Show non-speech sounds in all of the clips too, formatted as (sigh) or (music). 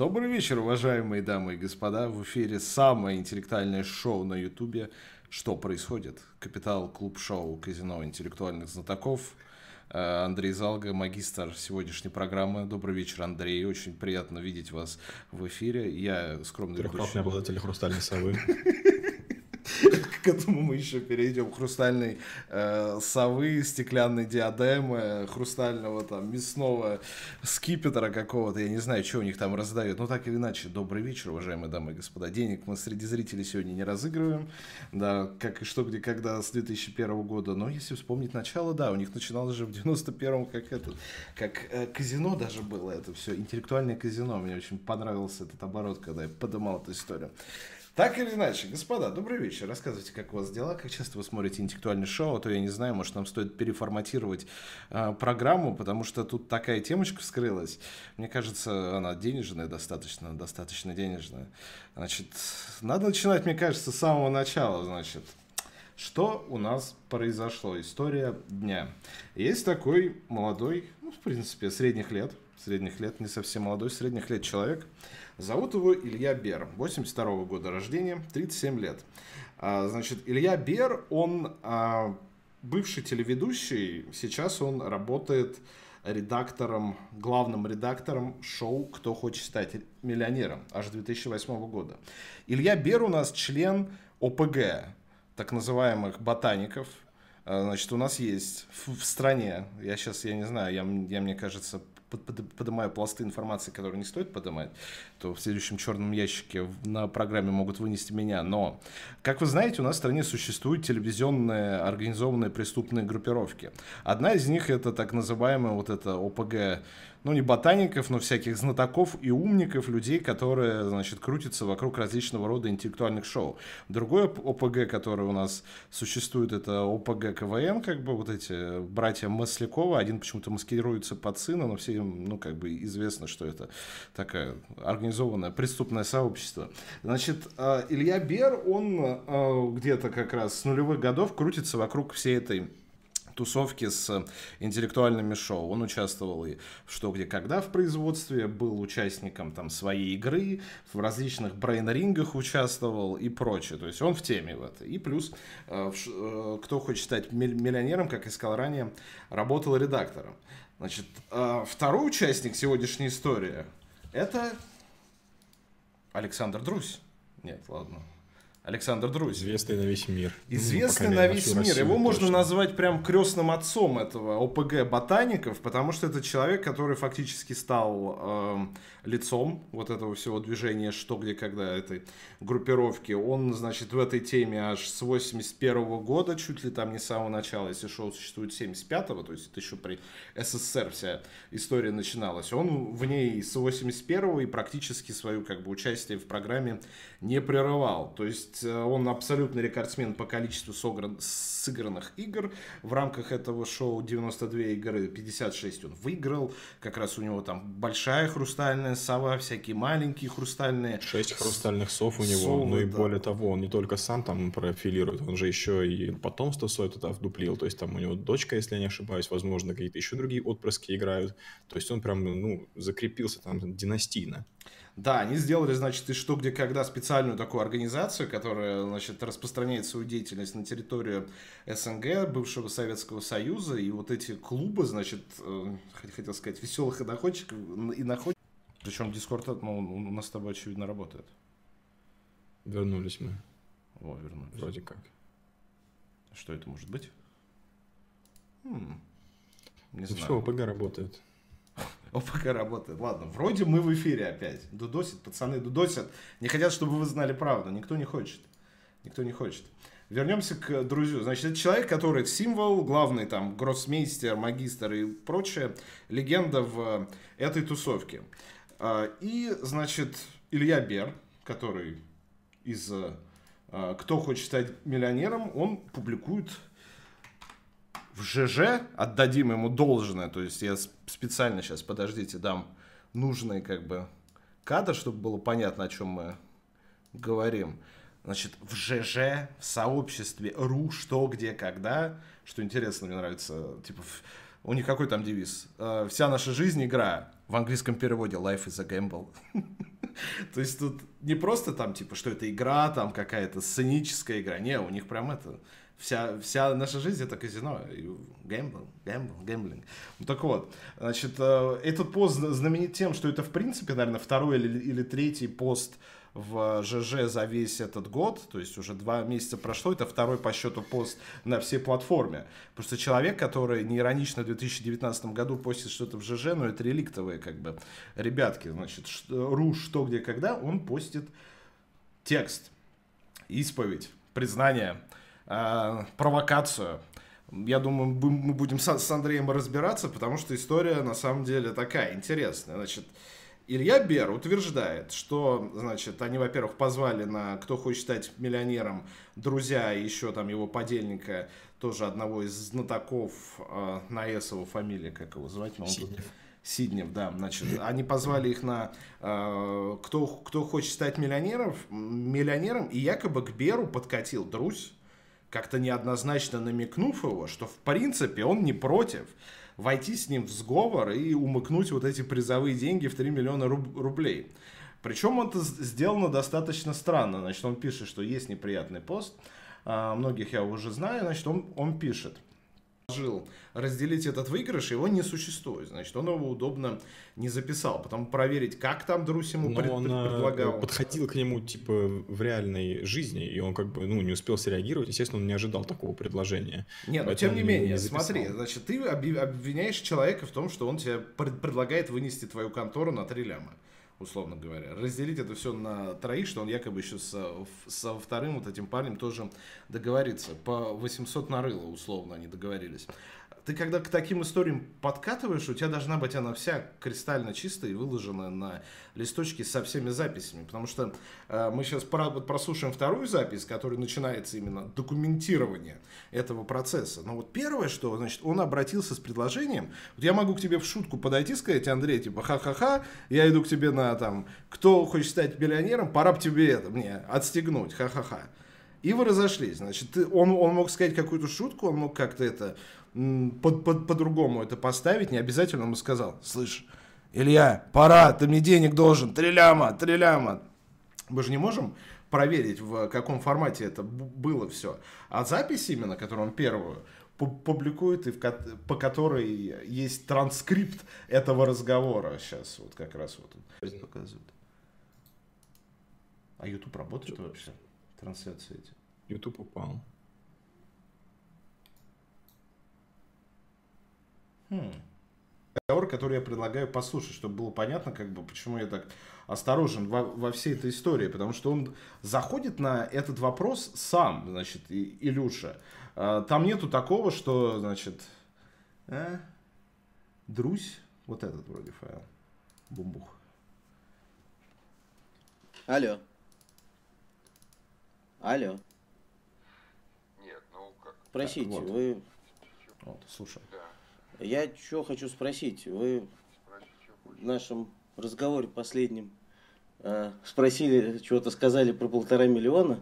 Добрый вечер, уважаемые дамы и господа. В эфире самое интеллектуальное шоу на Ютубе. Что происходит? Капитал Клуб Шоу Казино интеллектуальных знатоков. Э, Андрей Залга, магистр сегодняшней программы. Добрый вечер, Андрей. Очень приятно видеть вас в эфире. Я скромный Трехкратный обладатель хрустальной совы. (laughs) К этому мы еще перейдем. Хрустальной э, совы, стеклянной диадемы, хрустального там мясного скипетра какого-то. Я не знаю, что у них там раздают. Но так или иначе, добрый вечер, уважаемые дамы и господа. Денег мы среди зрителей сегодня не разыгрываем. Да, как и что, где, когда с 2001 года. Но если вспомнить начало, да, у них начиналось же в 91-м как это, как э, казино даже было это все. Интеллектуальное казино. Мне очень понравился этот оборот, когда я подымал эту историю. Так или иначе, господа, добрый вечер. Рассказывайте, как у вас дела, как часто вы смотрите интеллектуальное шоу, а то я не знаю, может нам стоит переформатировать э, программу, потому что тут такая темочка вскрылась. Мне кажется, она денежная достаточно, достаточно денежная. Значит, надо начинать, мне кажется, с самого начала, значит. Что у нас произошло? История дня. Есть такой молодой, ну, в принципе, средних лет, средних лет, не совсем молодой, средних лет человек, Зовут его Илья Бер, 82 -го года рождения, 37 лет. А, значит, Илья Бер, он а, бывший телеведущий, сейчас он работает редактором, главным редактором шоу «Кто хочет стать миллионером» аж 2008 года. Илья Бер у нас член ОПГ, так называемых ботаников. А, значит, у нас есть в, стране, я сейчас, я не знаю, я, я мне кажется, поднимаю пласты информации, которые не стоит поднимать, то в следующем черном ящике на программе могут вынести меня. Но, как вы знаете, у нас в стране существуют телевизионные организованные преступные группировки. Одна из них это так называемая вот эта ОПГ ну, не ботаников, но всяких знатоков и умников, людей, которые, значит, крутятся вокруг различного рода интеллектуальных шоу. Другое ОПГ, которое у нас существует, это ОПГ КВН, как бы вот эти братья Маслякова, один почему-то маскируется под сына, но всем, ну, как бы известно, что это такая организованное преступное сообщество. Значит, а, Илья Бер, он а, где-то как раз с нулевых годов крутится вокруг всей этой тусовки с интеллектуальными шоу. Он участвовал и в «Что, где, когда» в производстве, был участником там своей игры, в различных брейн-рингах участвовал и прочее. То есть он в теме в это. И плюс, э, э, кто хочет стать миллионером, как я сказал ранее, работал редактором. Значит, э, второй участник сегодняшней истории – это Александр Друзь. Нет, ладно. Александр Друзь. Известный на весь мир. Известный ну, на весь мир. Его точно. можно назвать прям крестным отцом этого ОПГ ботаников, потому что это человек, который фактически стал э, лицом вот этого всего движения «Что, где, когда» этой группировки. Он, значит, в этой теме аж с 81 -го года, чуть ли там не с самого начала, если шоу существует 75-го, то есть это еще при СССР вся история начиналась. Он в ней с 81-го и практически свою как бы участие в программе не прерывал. То есть есть э, он абсолютный рекордсмен по количеству сыгран, сыгранных игр. В рамках этого шоу 92 игры, 56 он выиграл. Как раз у него там большая хрустальная сова, всякие маленькие хрустальные. Шесть хрустальных сов у него. Совы, ну и да. более того, он не только сам там профилирует, он же еще и потомство свое туда вдуплил. То есть там у него дочка, если я не ошибаюсь, возможно, какие-то еще другие отпрыски играют. То есть он прям, ну, закрепился там династийно. Да, они сделали, значит, и что, где, когда специальную такую организацию, которая, значит, распространяет свою деятельность на территорию СНГ, бывшего Советского Союза, и вот эти клубы, значит, э, хотел сказать, веселых и находчиков, и находчиков, причем Дискорд, ну, у нас с тобой, очевидно, работает. Вернулись мы. О, вернулись. Вроде как. Что это может быть? Хм. Не ну, знаю. Все, ОПГ работает. (laughs) ОПК работает. Ладно, вроде мы в эфире опять. Дудосит, пацаны дудосят. Не хотят, чтобы вы знали правду. Никто не хочет. Никто не хочет. Вернемся к друзью. Значит, это человек, который символ, главный там гроссмейстер, магистр и прочее, легенда в этой тусовке. А, и, значит, Илья Бер, который из а, «Кто хочет стать миллионером», он публикует в ЖЖ, отдадим ему должное, то есть я специально сейчас, подождите, дам нужный как бы кадр, чтобы было понятно, о чем мы говорим. Значит, в ЖЖ, в сообществе РУ, что, где, когда, что интересно, мне нравится, типа, у них какой там девиз? Э, Вся наша жизнь игра, в английском переводе Life is a gamble. (laughs) То есть тут не просто там, типа, что это игра, там какая-то сценическая игра. Не, у них прям это... Вся, вся наша жизнь это казино. Гэмбл, гэмбл, гэмблинг. Ну так вот, значит, э, этот пост знаменит тем, что это, в принципе, наверное, второй или, или третий пост в ЖЖ за весь этот год, то есть уже два месяца прошло, это второй по счету пост на всей платформе. Просто человек, который не иронично в 2019 году постит что-то в ЖЖ, но это реликтовые как бы ребятки, значит, ру, что, где, когда, он постит текст, исповедь, признание, э, провокацию, я думаю, мы будем с Андреем разбираться, потому что история на самом деле такая интересная. Значит, Илья Бер утверждает, что, значит, они, во-первых, позвали на «Кто хочет стать миллионером» друзья и еще там его подельника, тоже одного из знатоков э, на Эсову фамилия, как его звать? Он Сиднев. Тут... Сиднев, да. Значит, они позвали их на э, кто, «Кто хочет стать миллионером», миллионером, и якобы к Беру подкатил Друзь, как-то неоднозначно намекнув его, что в принципе он не против – войти с ним в сговор и умыкнуть вот эти призовые деньги в 3 миллиона руб- рублей. Причем это сделано достаточно странно. Значит, он пишет, что есть неприятный пост. А, многих я уже знаю. Значит, он, он пишет – жил разделить этот выигрыш, его не существует. Значит, он его удобно не записал. Потом проверить, как там Друс ему пред, он э, предлагал. подходил к нему, типа, в реальной жизни, и он как бы, ну, не успел среагировать. Естественно, он не ожидал такого предложения. Нет, но тем не менее, не смотри, значит, ты обвиняешь человека в том, что он тебе предлагает вынести твою контору на три ляма условно говоря. Разделить это все на троих, что он якобы еще со, со вторым вот этим парнем тоже договорится. По 800 нарыло, условно, они договорились ты когда к таким историям подкатываешь, у тебя должна быть она вся кристально чистая и выложена на листочке со всеми записями. Потому что э, мы сейчас про, прослушаем вторую запись, которая начинается именно документирование этого процесса. Но вот первое, что, значит, он обратился с предложением, вот я могу к тебе в шутку подойти сказать, Андрей, типа, ха-ха-ха, я иду к тебе на, там, кто хочет стать миллионером, пора бы тебе это, мне отстегнуть, ха-ха-ха. И вы разошлись. Значит, ты, он, он мог сказать какую-то шутку, он мог как-то это под, под, по-другому это поставить, не обязательно ему сказал, слышь, Илья, пора, ты мне денег должен, три ляма, три ляма. Мы же не можем проверить, в каком формате это было все. А запись именно, которую он первую публикует, и в, по которой есть транскрипт этого разговора. Сейчас вот как раз вот он показывает. А YouTube работает вообще? Трансляции эти? YouTube упал. Хм. Разговор, который я предлагаю послушать, чтобы было понятно, как бы, почему я так осторожен во, во всей этой истории, потому что он заходит на этот вопрос сам, значит, и, Илюша. А, там нету такого, что, значит, э, Друзь, вот этот вроде файл, бумбух. Алло. Алло. Нет, ну как? Спросите, так, вот. вы... Вот, слушай. Да. Я что хочу спросить. Вы в нашем разговоре последнем э, спросили, чего-то сказали про полтора миллиона.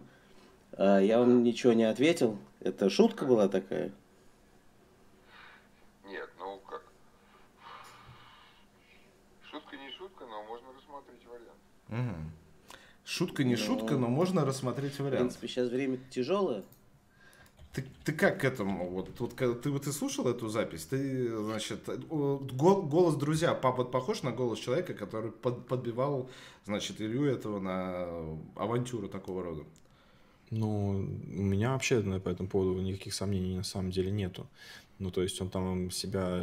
А я вам ничего не ответил. Это шутка была такая? Нет, ну как? Шутка не шутка, но можно рассмотреть вариант. Угу. Шутка не ну, шутка, но можно рассмотреть вариант. В принципе, сейчас время тяжелое. Ты, ты как к этому? Вот, вот ты, вот ты слушал эту запись? Ты, значит, голос друзья папа похож на голос человека, который под, подбивал, значит, Илью этого на авантюру такого рода? Ну, у меня вообще по этому поводу никаких сомнений на самом деле нету. Ну, то есть он там себя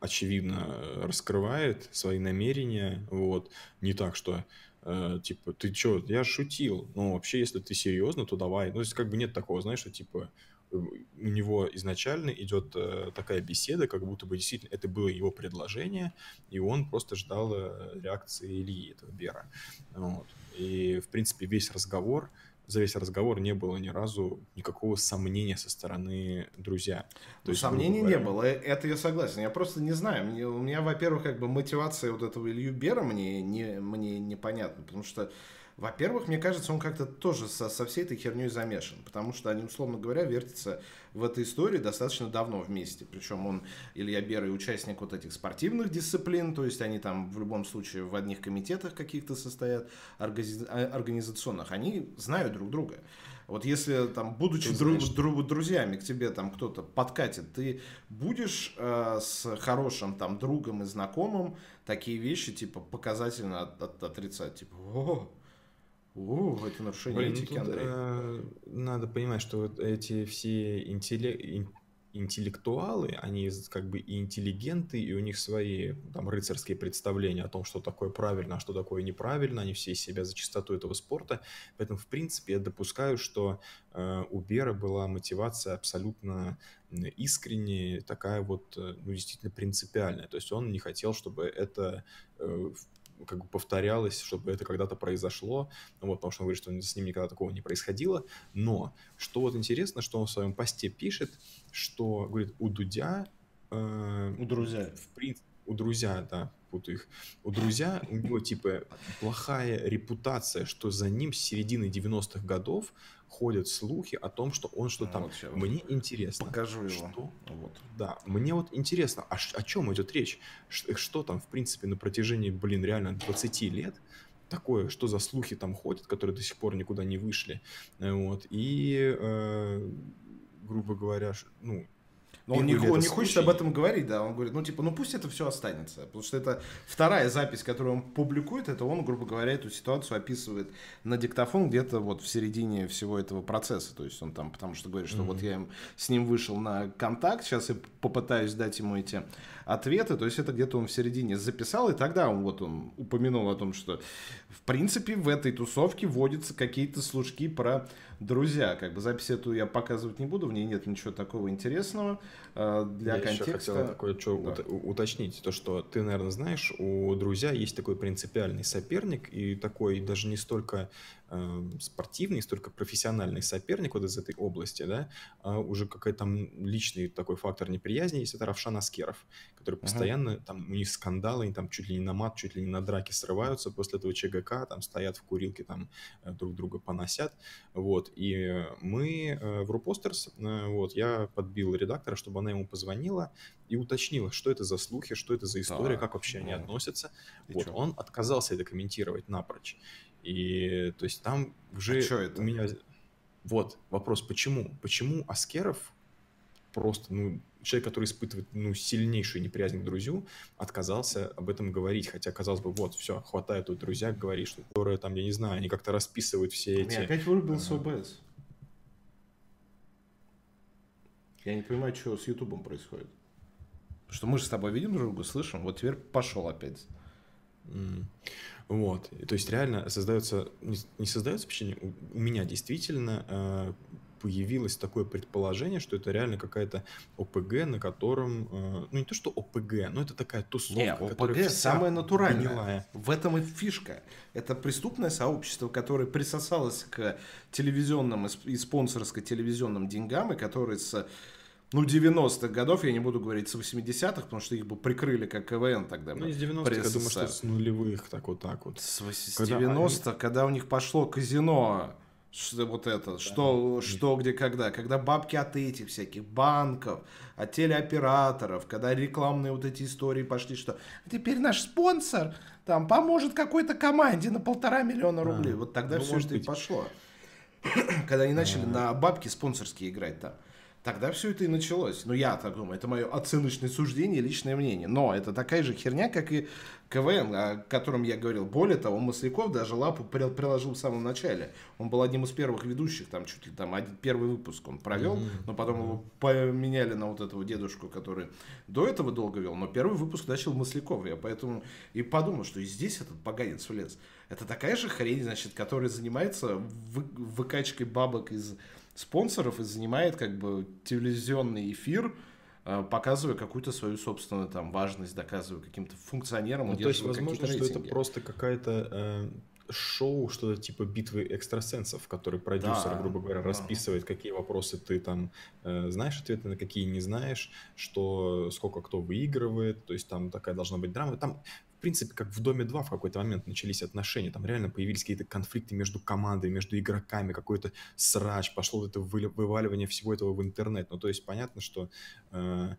очевидно раскрывает свои намерения, вот, не так, что э, типа, ты чё, я шутил, ну, вообще, если ты серьезно, то давай, ну, то есть, как бы нет такого, знаешь, что, типа, у него изначально идет э, такая беседа, как будто бы действительно это было его предложение, и он просто ждал э, реакции Ильи, этого Бера. Вот. И, в принципе, весь разговор, за весь разговор не было ни разу никакого сомнения со стороны друзья. То ну, есть, сомнений говоря... не было, э, это я согласен. Я просто не знаю. Мне, у меня, во-первых, как бы мотивация вот этого Илью Бера мне, не, мне непонятна, потому что Во-первых, мне кажется, он как-то тоже со, со всей этой херней замешан, потому что они, условно говоря, вертятся в этой истории достаточно давно вместе. Причем он, Илья Берый, участник вот этих спортивных дисциплин, то есть они там в любом случае в одних комитетах каких-то состоят, а, организационных. Они знают друг друга. Вот если там, будучи дру, дру, друзьями, к тебе там кто-то подкатит, ты будешь э, с хорошим там другом и знакомым такие вещи типа показательно от, от, отрицать, типа, о, о, это нарушение Блин, этики, тут, Андрей. Э, надо понимать, что вот эти все интеллект интеллектуалы, они как бы и интеллигенты, и у них свои там рыцарские представления о том, что такое правильно, а что такое неправильно, они все из себя за чистоту этого спорта, поэтому, в принципе, я допускаю, что э, у Бера была мотивация абсолютно искренняя, такая вот, э, ну, действительно принципиальная, то есть он не хотел, чтобы это э, как бы повторялось, чтобы это когда-то произошло, вот, потому что он говорит, что с ним никогда такого не происходило, но что вот интересно, что он в своем посте пишет, что, говорит, у Дудя... Э, у друзья. В принципе, у друзья, да, путаю их. У друзья, у него, типа, плохая репутация, что за ним с середины 90-х годов ходят слухи о том, что он что-то там... Вот мне интересно. Покажу его. Что? Вот. Да, мне вот интересно, а о чем идет речь? Что, что там, в принципе, на протяжении, блин, реально 20 лет такое, что за слухи там ходят, которые до сих пор никуда не вышли. Вот. И, э, грубо говоря, ну, но он, не, он не хочет об этом говорить, да. Он говорит, ну, типа, ну пусть это все останется. Потому что это вторая запись, которую он публикует, это он, грубо говоря, эту ситуацию описывает на диктофон где-то вот в середине всего этого процесса. То есть он там, потому что говорит, что mm-hmm. вот я им, с ним вышел на контакт, сейчас я попытаюсь дать ему эти ответы. То есть это где-то он в середине записал, и тогда он вот он упомянул о том, что в принципе в этой тусовке водятся какие-то служки про друзья. Как бы запись эту я показывать не буду, в ней нет ничего такого интересного для я контекста. Еще хотел такое что да. уточнить, то что ты, наверное, знаешь, у друзья есть такой принципиальный соперник и такой даже не столько э, спортивный, столько профессиональный соперник вот из этой области, да, а уже какой-то там личный такой фактор неприязни есть, это Равшан Аскеров, который постоянно, uh-huh. там у них скандалы, они там чуть ли не на мат, чуть ли не на драки срываются после этого ЧГК, там стоят в курилке, там э, друг друга поносят, вот, и мы э, в Рупостерс, э, вот, я подбил редактора, чтобы она ему позвонила и уточнила, что это за слухи, что это за история, так, как вообще ну, они относятся, вот, чё? он отказался это комментировать напрочь, и то есть там уже а это? у меня... Вот вопрос, почему? Почему Аскеров просто, ну, человек, который испытывает, ну, сильнейшую неприязнь к друзью, отказался об этом говорить, хотя, казалось бы, вот, все, хватает тут друзья говорить, что, которые там, я не знаю, они как-то расписывают все эти... Я опять вырубился ОБС. Я не понимаю, что с Ютубом происходит. что мы же с тобой видим друг друга, слышим, вот теперь пошел опять. Mm. Вот. То есть реально создается, не создается впечатление, у меня действительно э, появилось такое предположение, что это реально какая-то ОПГ, на котором, э, ну не то что ОПГ, но это такая тусовка. Не, ОПГ самая натуральная. Гнилая. В этом и фишка. Это преступное сообщество, которое присосалось к телевизионным и спонсорско телевизионным деньгам, и которое с ну, 90-х годов, я не буду говорить с 80-х, потому что их бы прикрыли как КВН тогда. Ну, из 90-х, я думаю, что с нулевых, так вот так вот. С, с когда 90-х, они... когда у них пошло казино, что, вот это, да, что, да. что, где, когда, когда бабки от этих всяких банков, от телеоператоров, когда рекламные вот эти истории пошли, что теперь наш спонсор там поможет какой-то команде на полтора миллиона рублей. А, вот тогда ну, все это быть. и пошло. (clears throat) когда они начали а. на бабки спонсорские играть там. Тогда все это и началось. Ну, я так думаю, это мое оценочное суждение, личное мнение. Но это такая же херня, как и КВН, о котором я говорил. Более того, Масляков даже лапу приложил в самом начале. Он был одним из первых ведущих, там чуть ли там один, первый выпуск он провел, mm-hmm. но потом его поменяли на вот этого дедушку, который до этого долго вел. Но первый выпуск начал Масляков. Я поэтому и подумал, что и здесь этот поганец влез. Это такая же хрень, значит, которая занимается вы, выкачкой бабок из спонсоров и занимает как бы телевизионный эфир, э, показывая какую-то свою собственную там важность, доказывая каким-то функционерам, ну, то есть, возможно, что это просто какая-то э, шоу, что-то типа битвы экстрасенсов, в которой продюсер, да, грубо говоря, да. расписывает, какие вопросы ты там э, знаешь ответы, на какие не знаешь, что сколько кто выигрывает, то есть там такая должна быть драма. Там принципе, как в Доме 2 в какой-то момент начались отношения, там реально появились какие-то конфликты между командой, между игроками, какой-то срач, пошло вот это вываливание всего этого в интернет. Ну, то есть понятно, что э,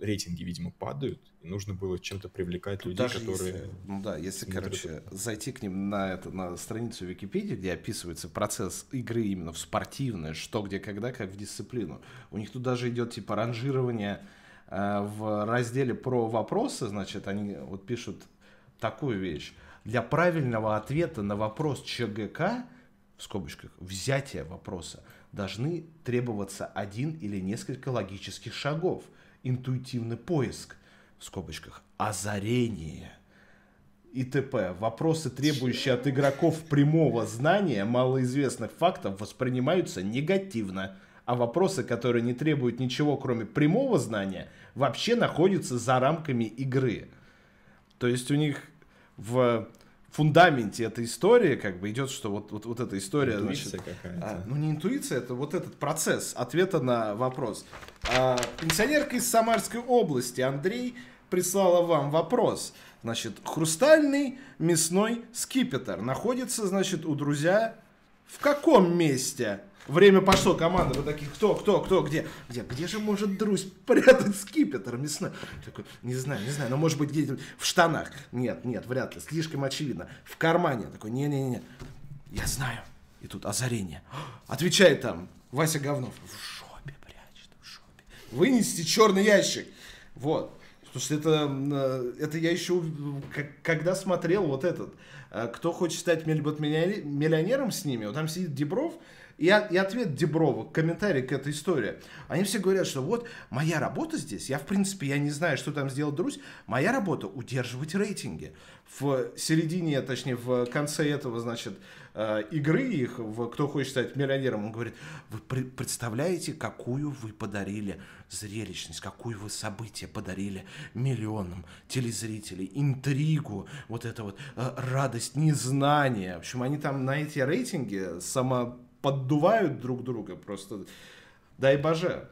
рейтинги, видимо, падают, и нужно было чем-то привлекать Тут людей, которые... Если, ну да, если, короче, зайти к ним на, это, на страницу Википедии, где описывается процесс игры именно в спортивное, что, где, когда, как в дисциплину, у них тут даже идет типа ранжирование в разделе про вопросы, значит, они вот пишут такую вещь. Для правильного ответа на вопрос ЧГК, в скобочках, взятия вопроса, должны требоваться один или несколько логических шагов – интуитивный поиск, в скобочках, озарение и т.п. Вопросы, требующие от игроков прямого знания малоизвестных фактов, воспринимаются негативно, а вопросы, которые не требуют ничего, кроме прямого знания, вообще находятся за рамками игры. То есть у них в фундаменте этой истории как бы идет, что вот, вот, вот эта история... Интуиция значит, а, ну, не интуиция, это вот этот процесс ответа на вопрос. А, пенсионерка из Самарской области Андрей прислала вам вопрос. Значит, хрустальный мясной скипетр находится, значит, у друзья в каком месте? Время пошло, команда, вы такие, кто, кто, кто, где? Где, где же может Друзь прятать скипетр мясной? Такой, не знаю, не знаю, но может быть где-то в штанах. Нет, нет, вряд ли, слишком очевидно. В кармане. Такой, не-не-не, я знаю. И тут озарение. Отвечает там Вася Говнов. В шопе прячет, в шопе. Вынести черный ящик. Вот. Потому что это, э, это я еще, когда смотрел вот этот, э, кто хочет стать миллионером с ними, вот там сидит Дебров, и, и ответ Деброва, комментарий к этой истории. Они все говорят, что вот моя работа здесь, я в принципе, я не знаю, что там сделал Друзь, моя работа удерживать рейтинги. В середине, точнее, в конце этого, значит, э, игры их, в «Кто хочет стать миллионером», он говорит, вы представляете, какую вы подарили зрелищность, какую вы событие подарили миллионам телезрителей, интригу, вот это вот э, радость незнания. В общем, они там на эти рейтинги само поддувают друг друга просто. Дай боже.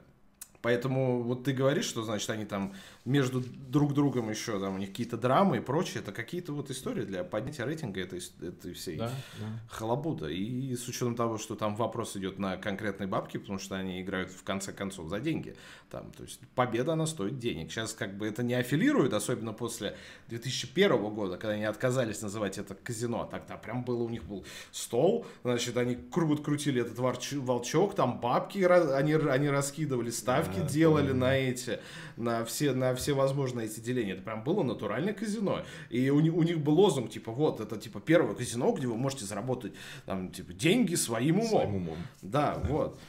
Поэтому вот ты говоришь, что, значит, они там между друг другом еще, там у них какие-то драмы и прочее, это какие-то вот истории для поднятия рейтинга этой, этой всей да, да. халабуда. И с учетом того, что там вопрос идет на конкретные бабки, потому что они играют в конце концов за деньги. Там, то есть победа, она стоит денег. Сейчас как бы это не аффилирует, особенно после 2001 года, когда они отказались называть это казино. Тогда прям было, у них был стол, значит, они крут крутили этот волчок, там бабки, они, они раскидывали, ставки да, делали да. на эти, на все, на все возможные эти деления. Это прям было натуральное казино. И у, у них был лозунг, типа, вот, это, типа, первое казино, где вы можете заработать, там, типа, деньги своим умом. Своим умом. Да, да. вот.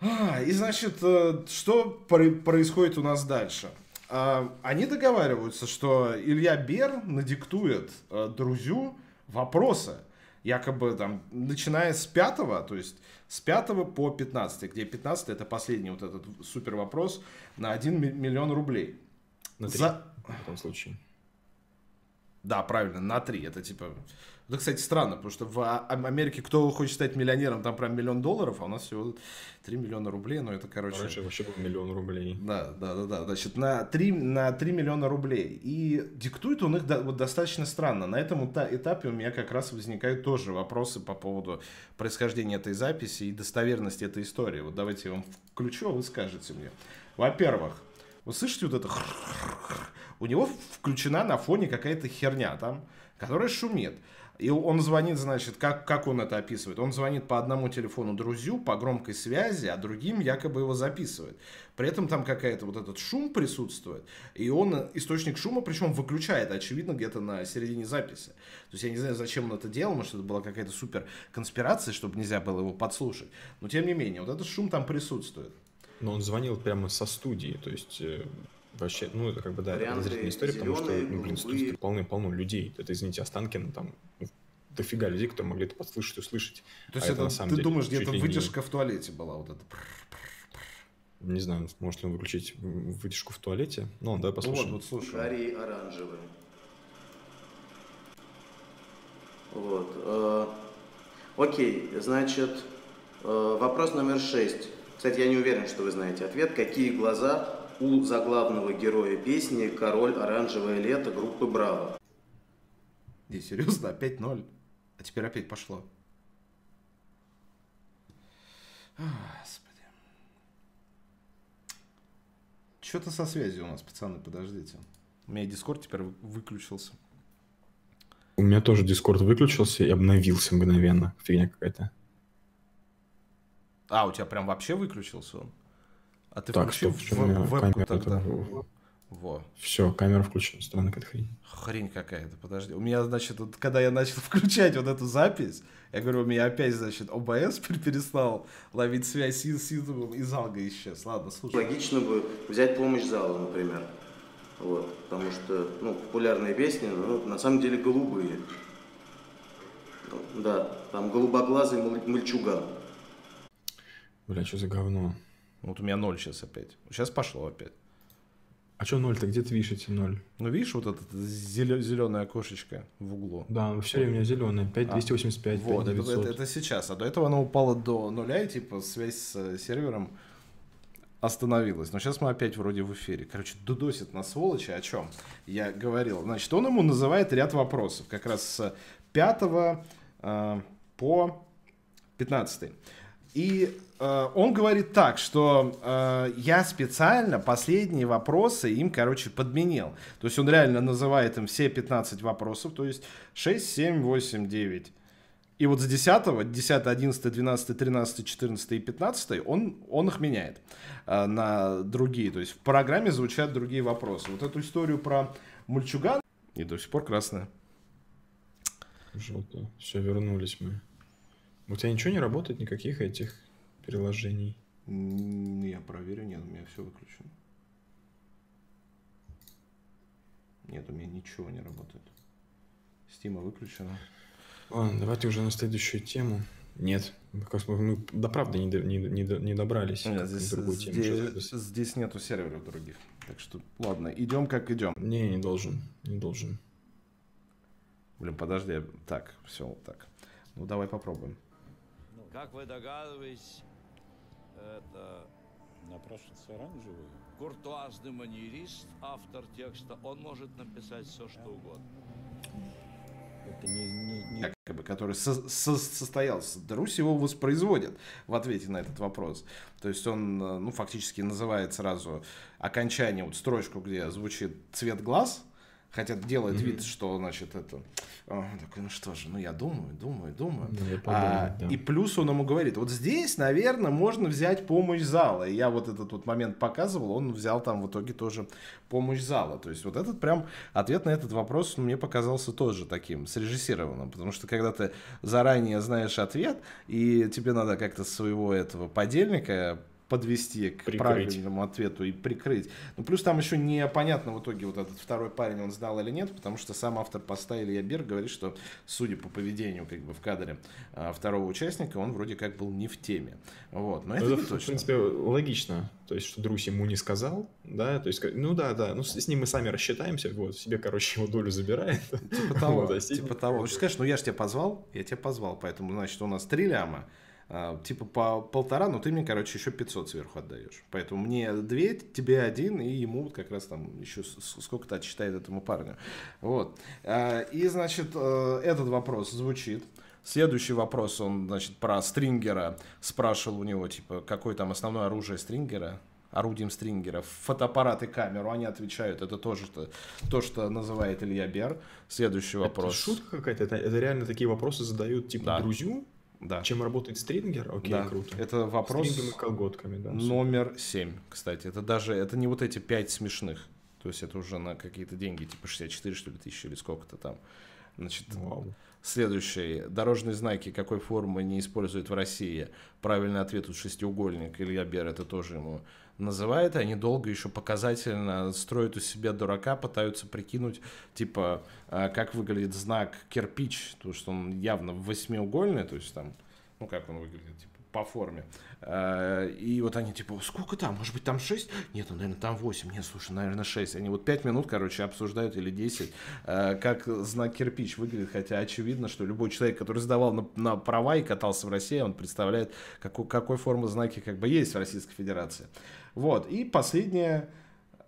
А, и, значит, э, что происходит у нас дальше? А, они договариваются, что Илья Бер надиктует э, Друзю вопросы, якобы там, начиная с пятого, то есть с 5 по 15, где 15 это последний вот этот супер вопрос на 1 миллион рублей. На 3 За... в этом случае. Да, правильно, на 3. Это типа это, кстати, странно, потому что в а, Америке кто хочет стать миллионером, там прям миллион долларов, а у нас всего 3 миллиона рублей, но это, короче... Раньше вообще был миллион рублей. Да, да, да, да, значит, на 3, на 3 миллиона рублей. И диктует он их да, вот достаточно странно. На этом этапе у меня как раз возникают тоже вопросы по поводу происхождения этой записи и достоверности этой истории. Вот давайте я вам включу, а вы скажете мне. Во-первых, вы слышите вот это? У него включена на фоне какая-то херня там, которая шумит. И он звонит, значит, как, как он это описывает? Он звонит по одному телефону друзью по громкой связи, а другим якобы его записывает. При этом там какая-то вот этот шум присутствует, и он источник шума, причем выключает, очевидно, где-то на середине записи. То есть я не знаю, зачем он это делал, может, это была какая-то супер конспирация, чтобы нельзя было его подслушать. Но тем не менее, вот этот шум там присутствует. Но он звонил прямо со студии, то есть э, вообще, ну, это как бы, да, подозрительная история, потому что, ну, блин, студии полно-полно людей. Это, извините, Останкина, там, ну, дофига людей, которые могли это подслушать и услышать. То есть а это, это, на самом ты деле, думаешь, где-то выдержка не... в туалете была вот эта? Не знаю, может ли он выключить вытяжку в туалете. Ну, давай послушаем. Вот, вот слушай. Карий оранжевый. Вот. Э, окей, значит, э, вопрос номер шесть. Кстати, я не уверен, что вы знаете ответ. Какие глаза у заглавного героя песни «Король оранжевое лето» группы «Браво». Не, серьезно, опять ноль. А теперь опять пошло. Господи. Что-то со связью у нас, пацаны, подождите. У меня Дискорд теперь выключился. У меня тоже Дискорд выключился и обновился мгновенно. Фигня какая-то. А, у тебя прям вообще выключился он? А ты так, включил стоп, в, вебку тогда? Во. Все, камера включена. Странная какая-то хрень. Хрень какая-то, подожди. У меня, значит, вот, когда я начал (laughs) включать вот эту запись, я говорю, у меня опять, значит, ОБС (laughs) перестал ловить связь с, с YouTube, и залга исчез. Ладно, слушай. Логично бы взять помощь зала, например. Вот, потому что, ну, популярные песни, ну, на самом деле голубые. Ну, да, там голубоглазый мальчуган. Бля, что за говно? Вот у меня ноль сейчас опять. Сейчас пошло опять. А что ноль-то? Где ты видишь эти ноль? Ну, видишь, вот это зеленое окошечко в углу. Да, все время зеленое. 5285, а, Вот, это, это, это сейчас. А до этого оно упало до нуля, и типа связь с э, сервером остановилась. Но сейчас мы опять вроде в эфире. Короче, дудосит на сволочи. О чем я говорил? Значит, он ему называет ряд вопросов. Как раз с 5 э, по 15. И э, он говорит так, что э, я специально последние вопросы им, короче, подменил. То есть он реально называет им все 15 вопросов, то есть 6, 7, 8, 9. И вот с 10, 10, 11, 12, 13, 14 и 15 он, он их меняет э, на другие. То есть в программе звучат другие вопросы. Вот эту историю про мульчуган и до сих пор красная. Желтая. Все, вернулись мы. У тебя ничего не работает, никаких этих приложений? Я проверю, нет, у меня все выключено. Нет, у меня ничего не работает. Стима выключена. Ладно, давайте уже на следующую тему. Нет, мы до правды не, не, не, не добрались. Нет, здесь, здесь, здесь нету серверов других. Так что, ладно, идем как идем. Не, не должен, не должен. Блин, подожди, так, все, вот так. Ну, давай попробуем. Как вы догадываетесь, это... Напрашивается оранжевый? Куртуазный маньерист, автор текста, он может написать все, что угодно. Это не, не, не... Как бы, который со, со, состоялся. Друсь его воспроизводит в ответе на этот вопрос. То есть он, э, ну, фактически называет сразу окончание, вот строчку, где звучит цвет глаз, Хотя делает mm-hmm. вид, что, значит, это... Он такой, ну что же, ну я думаю, думаю, думаю. Ну, подумал, а, да. И плюс он ему говорит, вот здесь, наверное, можно взять помощь зала. И я вот этот вот момент показывал, он взял там в итоге тоже помощь зала. То есть вот этот прям ответ на этот вопрос мне показался тоже таким срежиссированным. Потому что когда ты заранее знаешь ответ, и тебе надо как-то своего этого подельника подвести к прикрыть. правильному ответу и прикрыть. Ну, плюс там еще непонятно в итоге вот этот второй парень, он сдал или нет, потому что сам автор поста Илья Берг говорит, что, судя по поведению как бы в кадре а, второго участника, он вроде как был не в теме. Вот, но это, это не в, точно. В принципе, логично. То есть, что Друсь ему не сказал, да, то есть, ну да, да, ну с, ним мы сами рассчитаемся, вот, себе, короче, его долю забирает. Типа того, (laughs) вот, типа того. Скажешь, ну я же тебя позвал, я тебя позвал, поэтому, значит, у нас три ляма, а, типа по полтора, но ты мне, короче, еще 500 сверху отдаешь. Поэтому мне две, тебе один, и ему как раз там еще сколько-то отчитает этому парню. Вот. А, и, значит, э, этот вопрос звучит. Следующий вопрос, он, значит, про стрингера спрашивал у него, типа, какое там основное оружие стрингера, орудием стрингера, фотоаппарат и камеру, они отвечают, это тоже то, то что называет Илья Бер. Следующий вопрос. Это шутка какая-то? Это, это реально такие вопросы задают, типа, да. друзью? Да. Чем работает стрингер? Окей, да. круто. Это вопрос Стрингом и колготками, да. Номер 7, кстати. Это даже, это не вот эти 5 смешных. То есть это уже на какие-то деньги, типа 64, что ли, тысячи или сколько-то там. Значит, Вау. следующий. Дорожные знаки какой формы не используют в России? Правильный ответ тут шестиугольник. Илья Бер это тоже ему называет, они долго еще показательно строят у себя дурака, пытаются прикинуть, типа, а, как выглядит знак кирпич, потому что он явно восьмиугольный, то есть там, ну, как он выглядит, типа, по форме. А, и вот они типа, сколько там? Может быть, там 6? Нет, ну, наверное, там 8. Нет, слушай, наверное, 6. Они вот 5 минут, короче, обсуждают или 10, а, как знак кирпич выглядит. Хотя очевидно, что любой человек, который сдавал на, на права и катался в России, он представляет, какой, какой формы знаки как бы есть в Российской Федерации. Вот. И последнее,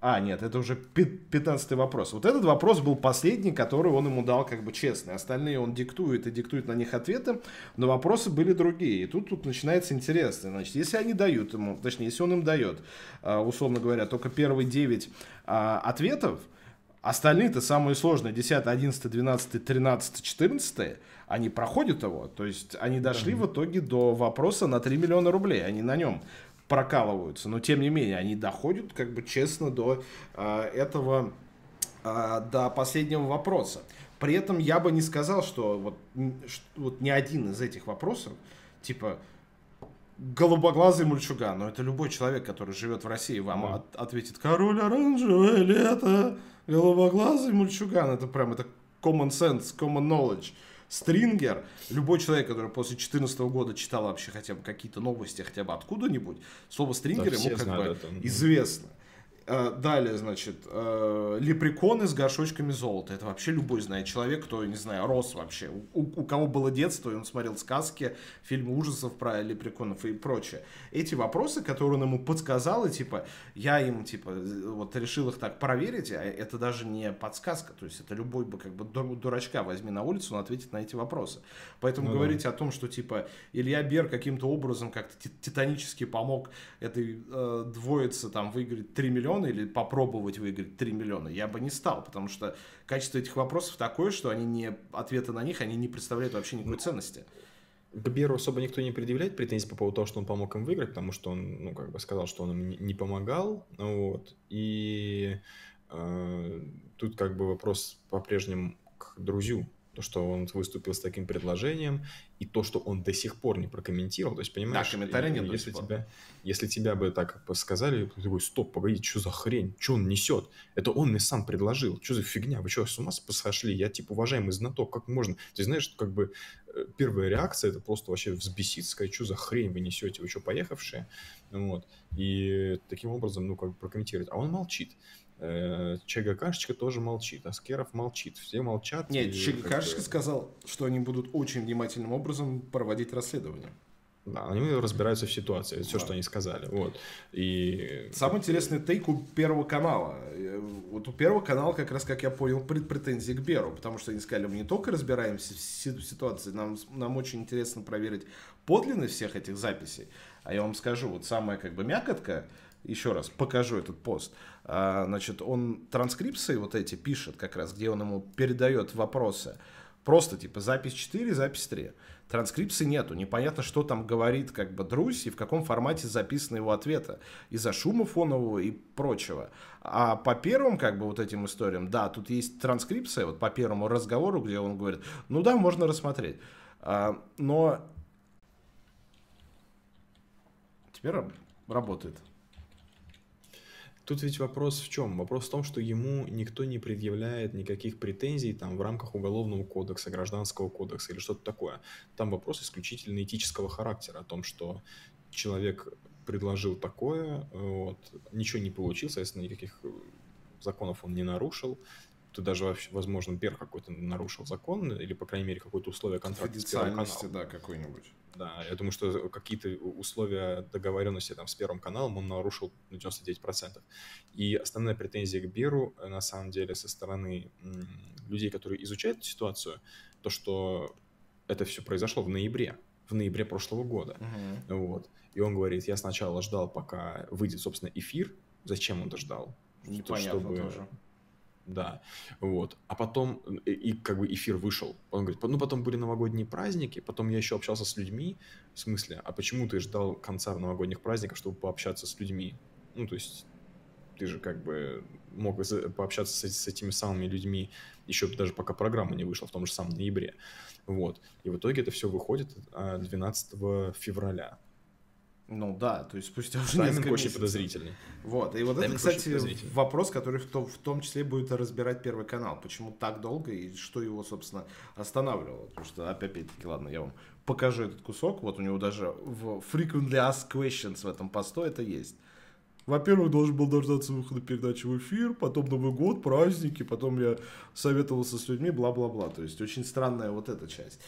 а, нет, это уже 15 вопрос. Вот этот вопрос был последний, который он ему дал как бы честный. Остальные он диктует и диктует на них ответы, но вопросы были другие. И тут, тут начинается интересно. Значит, если они дают ему, точнее, если он им дает, а, условно говоря, только первые 9 а, ответов, остальные-то самые сложные, 10, 11, 12, 13, 14, они проходят его. То есть они дошли в итоге до вопроса на 3 миллиона рублей. Они на нем прокалываются, но тем не менее они доходят как бы честно до э, этого, э, до последнего вопроса. При этом я бы не сказал, что вот, что, вот ни один из этих вопросов, типа голубоглазый мальчуган, но это любой человек, который живет в России, вам да. от, ответит король оранжевое лето, голубоглазый мальчуган. Это прям это common sense, common knowledge. Стрингер, любой человек, который после 2014 года читал вообще хотя бы какие-то новости, хотя бы откуда-нибудь, слово стрингер да, ему как бы это. известно. Э, далее, значит, э, лепреконы с горшочками золота. Это вообще любой знает человек, кто, не знаю, рос вообще. У, у кого было детство, и он смотрел сказки, фильмы ужасов про лепреконов и прочее. Эти вопросы, которые он ему подсказал, и типа, я им, типа, вот решил их так проверить, а это даже не подсказка. То есть это любой бы, как бы, дурачка возьми на улицу, он ответит на эти вопросы. Поэтому ну, говорить да. о том, что, типа, Илья Бер каким-то образом как-то титанически помог этой э, двоице там выиграть 3 миллиона, миллиона или попробовать выиграть 3 миллиона, я бы не стал, потому что качество этих вопросов такое, что они не, ответы на них, они не представляют вообще никакой ну, ценности. К Беру особо никто не предъявляет претензий по поводу того, что он помог им выиграть, потому что он, ну, как бы сказал, что он им не помогал, вот, и э, тут как бы вопрос по-прежнему к друзью, то, что он выступил с таким предложением, и то, что он до сих пор не прокомментировал. То есть, понимаешь, да, комментария нет если, тебя, если тебя бы так сказали, ты такой, стоп, погоди, что за хрень, что он несет? Это он мне сам предложил, что за фигня, вы что, с ума сошли? Я, типа, уважаемый знаток, как можно? Ты знаешь, как бы э, первая реакция, это просто вообще взбеситься, сказать, что за хрень вы несете, вы что, поехавшие? Вот. И таким образом, ну, как бы прокомментировать. А он молчит. Э, ЧГКшечка тоже молчит, Аскеров молчит, все молчат. Нет, ЧГКшечка сказал, что они будут очень внимательным образом проводить расследование. Да, они разбираются в ситуации, это все, да. что они сказали. Вот. И... Самый интересный тейк у Первого канала. Э, вот у Первого канала, как раз, как я понял, претензии к Беру, потому что они сказали, мы не только разбираемся в ситуации, нам, нам очень интересно проверить подлинность всех этих записей. А я вам скажу, вот самая как бы мякотка, еще раз покажу этот пост. А, значит, он транскрипции вот эти пишет как раз, где он ему передает вопросы. Просто типа запись 4, запись 3. Транскрипции нету, непонятно, что там говорит как бы Друзь и в каком формате записаны его ответы. Из-за шума фонового и прочего. А по первым как бы вот этим историям, да, тут есть транскрипция, вот по первому разговору, где он говорит, ну да, можно рассмотреть. А, но теперь работает. Тут ведь вопрос в чем? Вопрос в том, что ему никто не предъявляет никаких претензий там в рамках уголовного кодекса, гражданского кодекса или что-то такое. Там вопрос исключительно этического характера, о том, что человек предложил такое, вот, ничего не получилось, соответственно, никаких законов он не нарушил, тут даже, вообще, возможно, Бер какой-то нарушил закон, или, по крайней мере, какое-то условие контракта с Первым да, какой-нибудь. Да, я думаю, что какие-то условия договоренности там с Первым каналом он нарушил на 99%. И основная претензия к Беру, э, на самом деле, со стороны людей, которые изучают эту ситуацию, то, что это все произошло в ноябре, в ноябре прошлого года. Uh-huh. Вот. И он говорит, я сначала ждал, пока выйдет, собственно, эфир. Зачем он это ждал? Непонятно чтобы... тоже да, вот. А потом, и, и как бы эфир вышел. Он говорит, ну потом были новогодние праздники, потом я еще общался с людьми. В смысле, а почему ты ждал конца новогодних праздников, чтобы пообщаться с людьми? Ну, то есть ты же как бы мог пообщаться с, с этими самыми людьми еще даже пока программа не вышла в том же самом ноябре. Вот. И в итоге это все выходит 12 а, февраля. Ну да, то есть спустя уже Тайминг несколько очень месяцев. подозрительный. Вот, и вот Тайминг это, кстати, вопрос, который в том, в том числе будет разбирать Первый канал. Почему так долго и что его, собственно, останавливало. Потому что, опять-таки, ладно, я вам покажу этот кусок. Вот у него даже в Frequently Asked Questions в этом посту это есть. Во-первых, должен был дождаться выхода передачи в эфир, потом Новый год, праздники, потом я советовался с людьми, бла-бла-бла. То есть очень странная вот эта часть.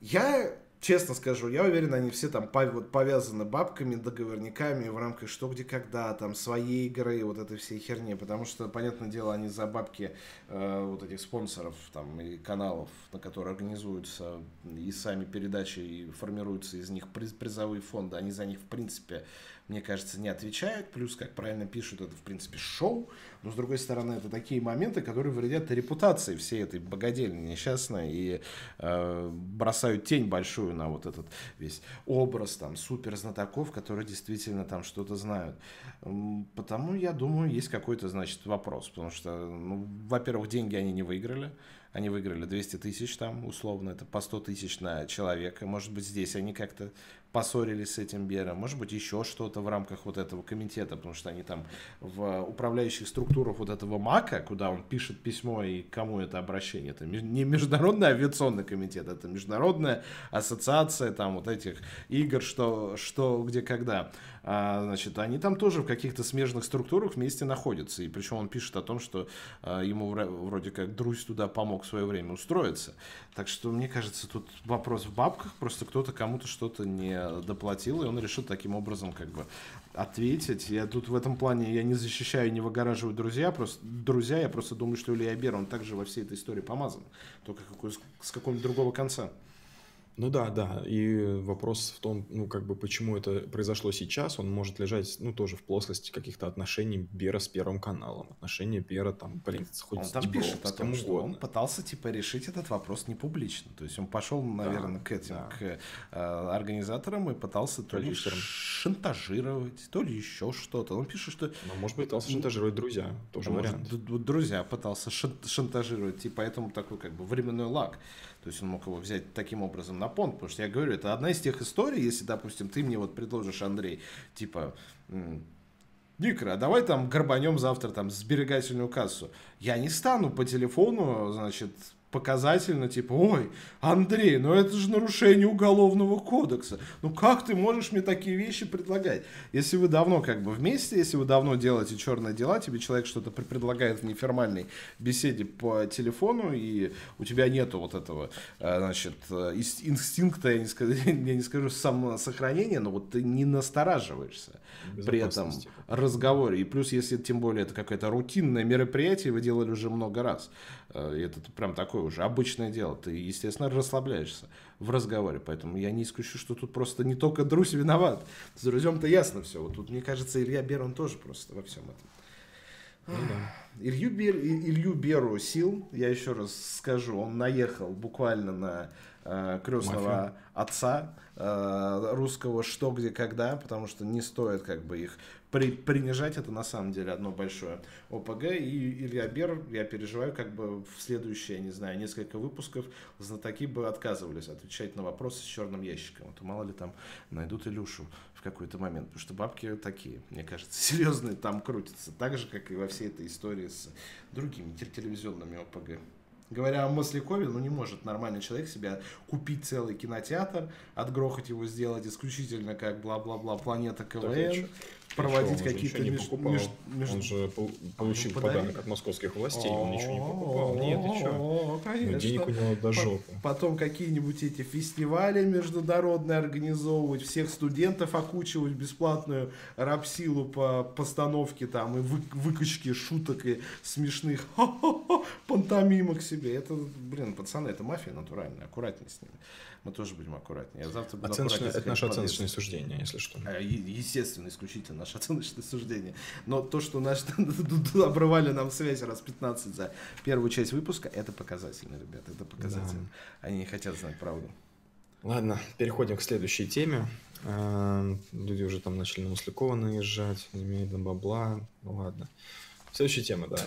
Я честно скажу, я уверен, они все там повязаны бабками, договорниками в рамках что, где, когда, там, своей игры, вот этой всей херни, потому что, понятное дело, они за бабки э, вот этих спонсоров там и каналов, на которые организуются и сами передачи, и формируются из них призовые фонды, они за них, в принципе, мне кажется, не отвечают. Плюс, как правильно пишут, это, в принципе, шоу. Но, с другой стороны, это такие моменты, которые вредят репутации всей этой богадельни несчастной и э, бросают тень большую на вот этот весь образ там супер знатоков, которые действительно там что-то знают. Потому, я думаю, есть какой-то, значит, вопрос. Потому что, ну, во-первых, деньги они не выиграли. Они выиграли 200 тысяч там, условно, это по 100 тысяч на человека. Может быть, здесь они как-то поссорились с этим Бером, может быть, еще что-то в рамках вот этого комитета, потому что они там в управляющих структурах вот этого МАКа, куда он пишет письмо и кому это обращение, это не Международный авиационный комитет, это Международная ассоциация там вот этих игр, что, что где, когда. А, значит, они там тоже в каких-то смежных структурах вместе находятся, и причем он пишет о том, что а, ему вроде как Друзь туда помог в свое время устроиться. Так что, мне кажется, тут вопрос в бабках, просто кто-то кому-то что-то не доплатил, и он решил таким образом как бы ответить. Я тут в этом плане я не защищаю, не выгораживаю друзья, просто друзья, я просто думаю, что Илья Бер, он также во всей этой истории помазан, только какой, с какого-нибудь другого конца. Ну да, да. И вопрос в том, ну как бы почему это произошло сейчас, он может лежать, ну тоже в плоскости каких-то отношений Бера с Первым каналом. Отношения Бера там, блин, хоть он с там Дебров, пишет о том, что он пытался типа решить этот вопрос не публично. То есть он пошел, наверное, да, к этим, да. к э, организаторам и пытался то ли шантажировать, то ли еще что-то. Он пишет, что... Ну, может быть, пытался шантажировать друзья, тоже вариант. Друзья пытался шантажировать, и поэтому такой как бы временной лак. То есть он мог его взять таким образом на понт, потому что я говорю, это одна из тех историй, если, допустим, ты мне вот предложишь, Андрей, типа, Никра, давай там горбанем завтра там сберегательную кассу. Я не стану по телефону, значит, показательно, типа, ой, Андрей, ну это же нарушение уголовного кодекса. Ну как ты можешь мне такие вещи предлагать? Если вы давно как бы вместе, если вы давно делаете черные дела, тебе человек что-то предлагает в неформальной беседе по телефону, и у тебя нету вот этого, э, значит, э, инстинкта, я не скажу, (laughs) я не скажу самосохранения, но вот ты не настораживаешься при этом разговоре. И плюс, если тем более это какое-то рутинное мероприятие, вы делали уже много раз. Э, это прям такое уже обычное дело. Ты, естественно, расслабляешься в разговоре. Поэтому я не исключу, что тут просто не только Друзь виноват. С Друзем-то ясно все. Вот тут, мне кажется, Илья Берон тоже просто во всем этом. Ну, да. Илью, Бер, Илью Беру сил, я еще раз скажу, он наехал буквально на э, крестного Мафия. отца русского «Что, где, когда», потому что не стоит как бы их при, принижать, это на самом деле одно большое ОПГ, и Илья Бер, я переживаю, как бы в следующие, не знаю, несколько выпусков знатоки бы отказывались отвечать на вопросы с черным ящиком, а то мало ли там найдут Илюшу в какой-то момент, потому что бабки такие, мне кажется, (laughs) серьезные там крутятся, так же, как и во всей этой истории с другими телевизионными ОПГ. Говоря о Маслякове, ну не может нормальный человек себя купить целый кинотеатр, отгрохать его, сделать исключительно как бла-бла-бла планета КВН, проводить какие-то меж, меж, меж... Он же получил ну, подарок от московских властей, он ничего не покупал. Нет, ты что? Денег у него до жопы. Потом какие-нибудь эти фестивали международные организовывать, всех студентов окучивать бесплатную рабсилу по постановке там и вы, выкачке шуток и смешных (laughs) пантомимок себе. Это, блин, пацаны, это мафия натуральная, аккуратнее с ними мы тоже будем аккуратнее. Я завтра буду Оценочное, Это наше оценочное суждение, если что. Э, естественно, исключительно наше (laughs) оценочное суждение. Но то, что наш (laughs) обрывали нам связь раз 15 за первую часть выпуска, это показательно, ребята, это показательно. Да. Они не хотят знать правду. Ладно, переходим к следующей теме. Э, люди уже там начали на Маслякова наезжать, имеют на бабла. Ну ладно. Следующая тема, да.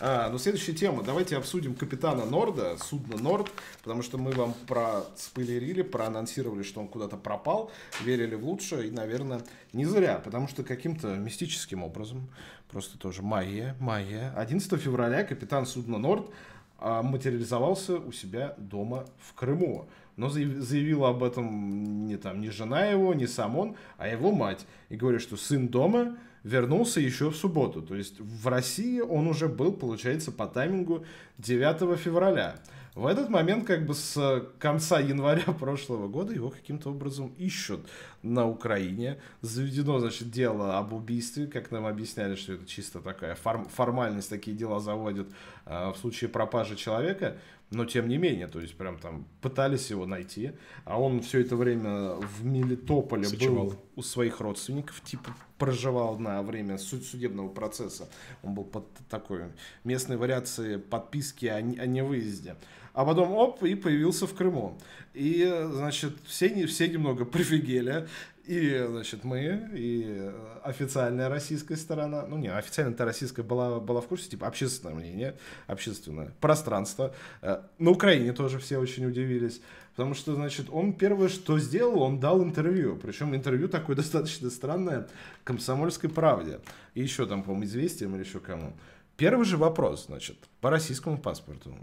А, ну, следующая тема. Давайте обсудим капитана Норда, судно Норд, потому что мы вам про спойлерили, проанонсировали, что он куда-то пропал, верили в лучшее, и, наверное, не зря, потому что каким-то мистическим образом, просто тоже майя, майя, 11 февраля капитан судна Норд а, материализовался у себя дома в Крыму. Но заявила об этом не, там, не жена его, не сам он, а его мать. И говорит, что сын дома, вернулся еще в субботу. То есть в России он уже был, получается, по таймингу 9 февраля. В этот момент, как бы с конца января (laughs) прошлого года, его каким-то образом ищут на Украине. Заведено, значит, дело об убийстве, как нам объясняли, что это чисто такая форм- формальность, такие дела заводят э, в случае пропажи человека. Но тем не менее, то есть прям там пытались его найти, а он все это время в Мелитополе Сочевал. был у своих родственников, типа проживал на время суд- судебного процесса. Он был под такой местной вариации подписки о, не- о невыезде. А потом, оп, и появился в Крыму. И, значит, все, все немного прифигели. И, значит, мы, и официальная российская сторона, ну не, официальная российская была, была в курсе, типа общественное мнение, общественное пространство. Э, На Украине тоже все очень удивились. Потому что, значит, он первое, что сделал, он дал интервью. Причем интервью такое (laughs) достаточно странное комсомольской правде. И еще там, по-моему, известиям или еще кому. Первый же вопрос, значит, по российскому паспорту.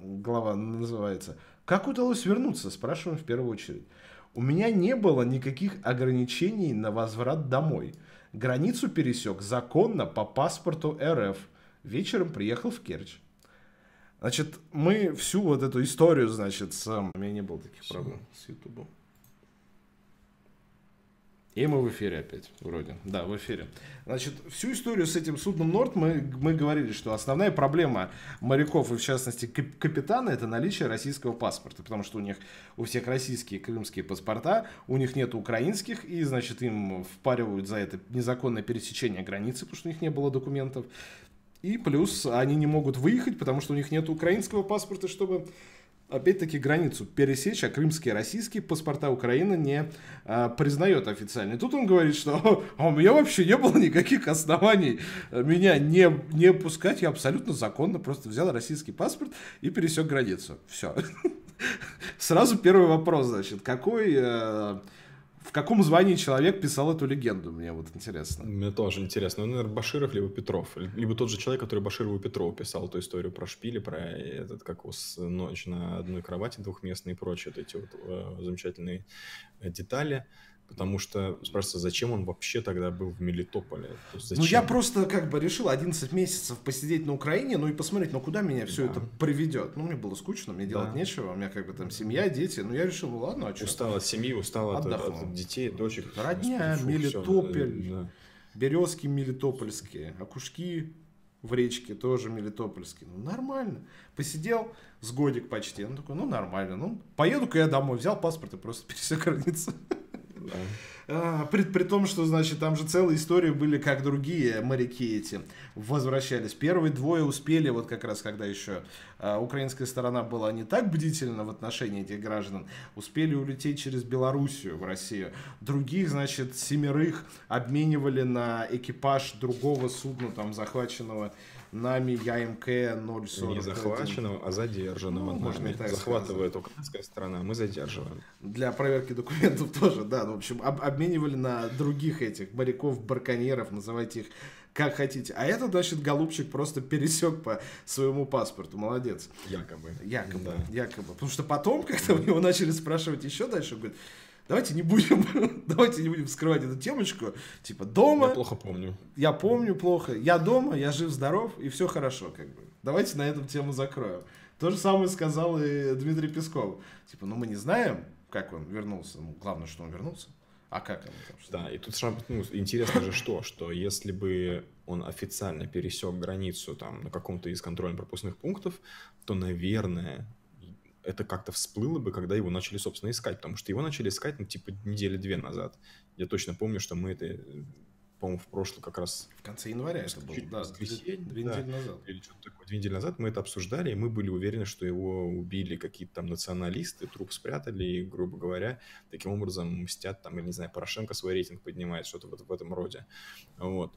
Глава называется. Как удалось вернуться? Спрашиваем в первую очередь. У меня не было никаких ограничений на возврат домой. Границу пересек законно по паспорту РФ. Вечером приехал в Керчь. Значит, мы всю вот эту историю, значит, с... У меня не было таких проблем с Ютубом. И мы в эфире опять, вроде. Да, в эфире. Значит, всю историю с этим судном Норд мы, мы говорили, что основная проблема моряков, и в частности кап- капитана, это наличие российского паспорта. Потому что у них у всех российские крымские паспорта, у них нет украинских, и, значит, им впаривают за это незаконное пересечение границы, потому что у них не было документов. И плюс они не могут выехать, потому что у них нет украинского паспорта, чтобы опять-таки границу пересечь, а крымские российские паспорта Украины не а, признает официально. И тут он говорит, что (laughs) а у меня вообще не было никаких оснований меня не, не пускать, я абсолютно законно просто взял российский паспорт и пересек границу. Все. (laughs) Сразу первый вопрос, значит, какой, э, в каком звании человек писал эту легенду, мне вот интересно. Мне тоже интересно. Ну, наверное, Баширов либо Петров. Либо тот же человек, который Баширову и Петрову писал эту историю про шпили, про этот, как с- ночь на одной кровати двухместной и прочие вот эти вот э, замечательные э, детали. Потому что спрашивается, зачем он вообще тогда был в Мелитополе? То есть Ну, зачем? я просто как бы решил 11 месяцев посидеть на Украине, ну и посмотреть, ну куда меня все Да. это приведет. Ну, мне было скучно, мне делать Да. нечего, у меня как бы там семья, дети. Ну, я решил, ну ладно, а что? Устал от семьи, устал от, Отдохнул. от детей, дочек. Родня, Господи, фу, всё, Мелитополь. да. Березки мелитопольские, окушки в речке тоже мелитопольские. Ну, нормально. Посидел с годик почти. Ну, такой, ну, нормально. Ну, поеду-ка я домой. Взял паспорт и просто пересек (laughs) границу. А, При, при том, что, значит, там же целые истории были, как другие моряки эти возвращались. Первые двое успели, вот как раз, когда еще а, украинская сторона была не так бдительна в отношении этих граждан, успели улететь через Белоруссию в Россию. Других, значит, семерых обменивали на экипаж другого судна, там, захваченного нами ЯМК 041. Не захваченного, а задержанного. Ну, можно так Захватывает украинская сторона, а мы задерживаем. Для проверки документов (laughs) тоже, да. Ну, в общем, об- обменивали на других этих моряков, браконьеров, называйте их как хотите. А этот, значит, голубчик просто пересек по своему паспорту. Молодец. Якобы. Якобы, Да. якобы. Потому что потом, (laughs) когда у него начали спрашивать еще дальше, он говорит, давайте не будем, (laughs) давайте не будем вскрывать эту темочку. Типа, дома, Я плохо помню. я помню плохо, я дома, я жив-здоров, и все хорошо, как бы. Давайте на эту тему закроем. То же самое сказал и Дмитрий Песков. Типа, ну мы не знаем, как он вернулся. Ну, главное, что он вернулся. А как он там? что? Да, и тут сам- ну, интересно же что, что если бы он официально пересек границу там на каком-то из контрольно-пропускных пунктов, то, наверное, это как-то всплыло бы, когда его начали, собственно, искать. Потому что его начали искать, ну, типа, недели две назад. Я точно помню, что мы это, по-моему, в прошлом как раз В конце января это было, да, воскресенье, две, две да. недели назад. или что-то такое, две недели назад мы это обсуждали, и мы были уверены, что его убили какие-то там националисты, труп спрятали, и, грубо говоря, таким образом мстят там, или, не знаю, Порошенко свой рейтинг поднимает, что-то вот в этом роде. Вот.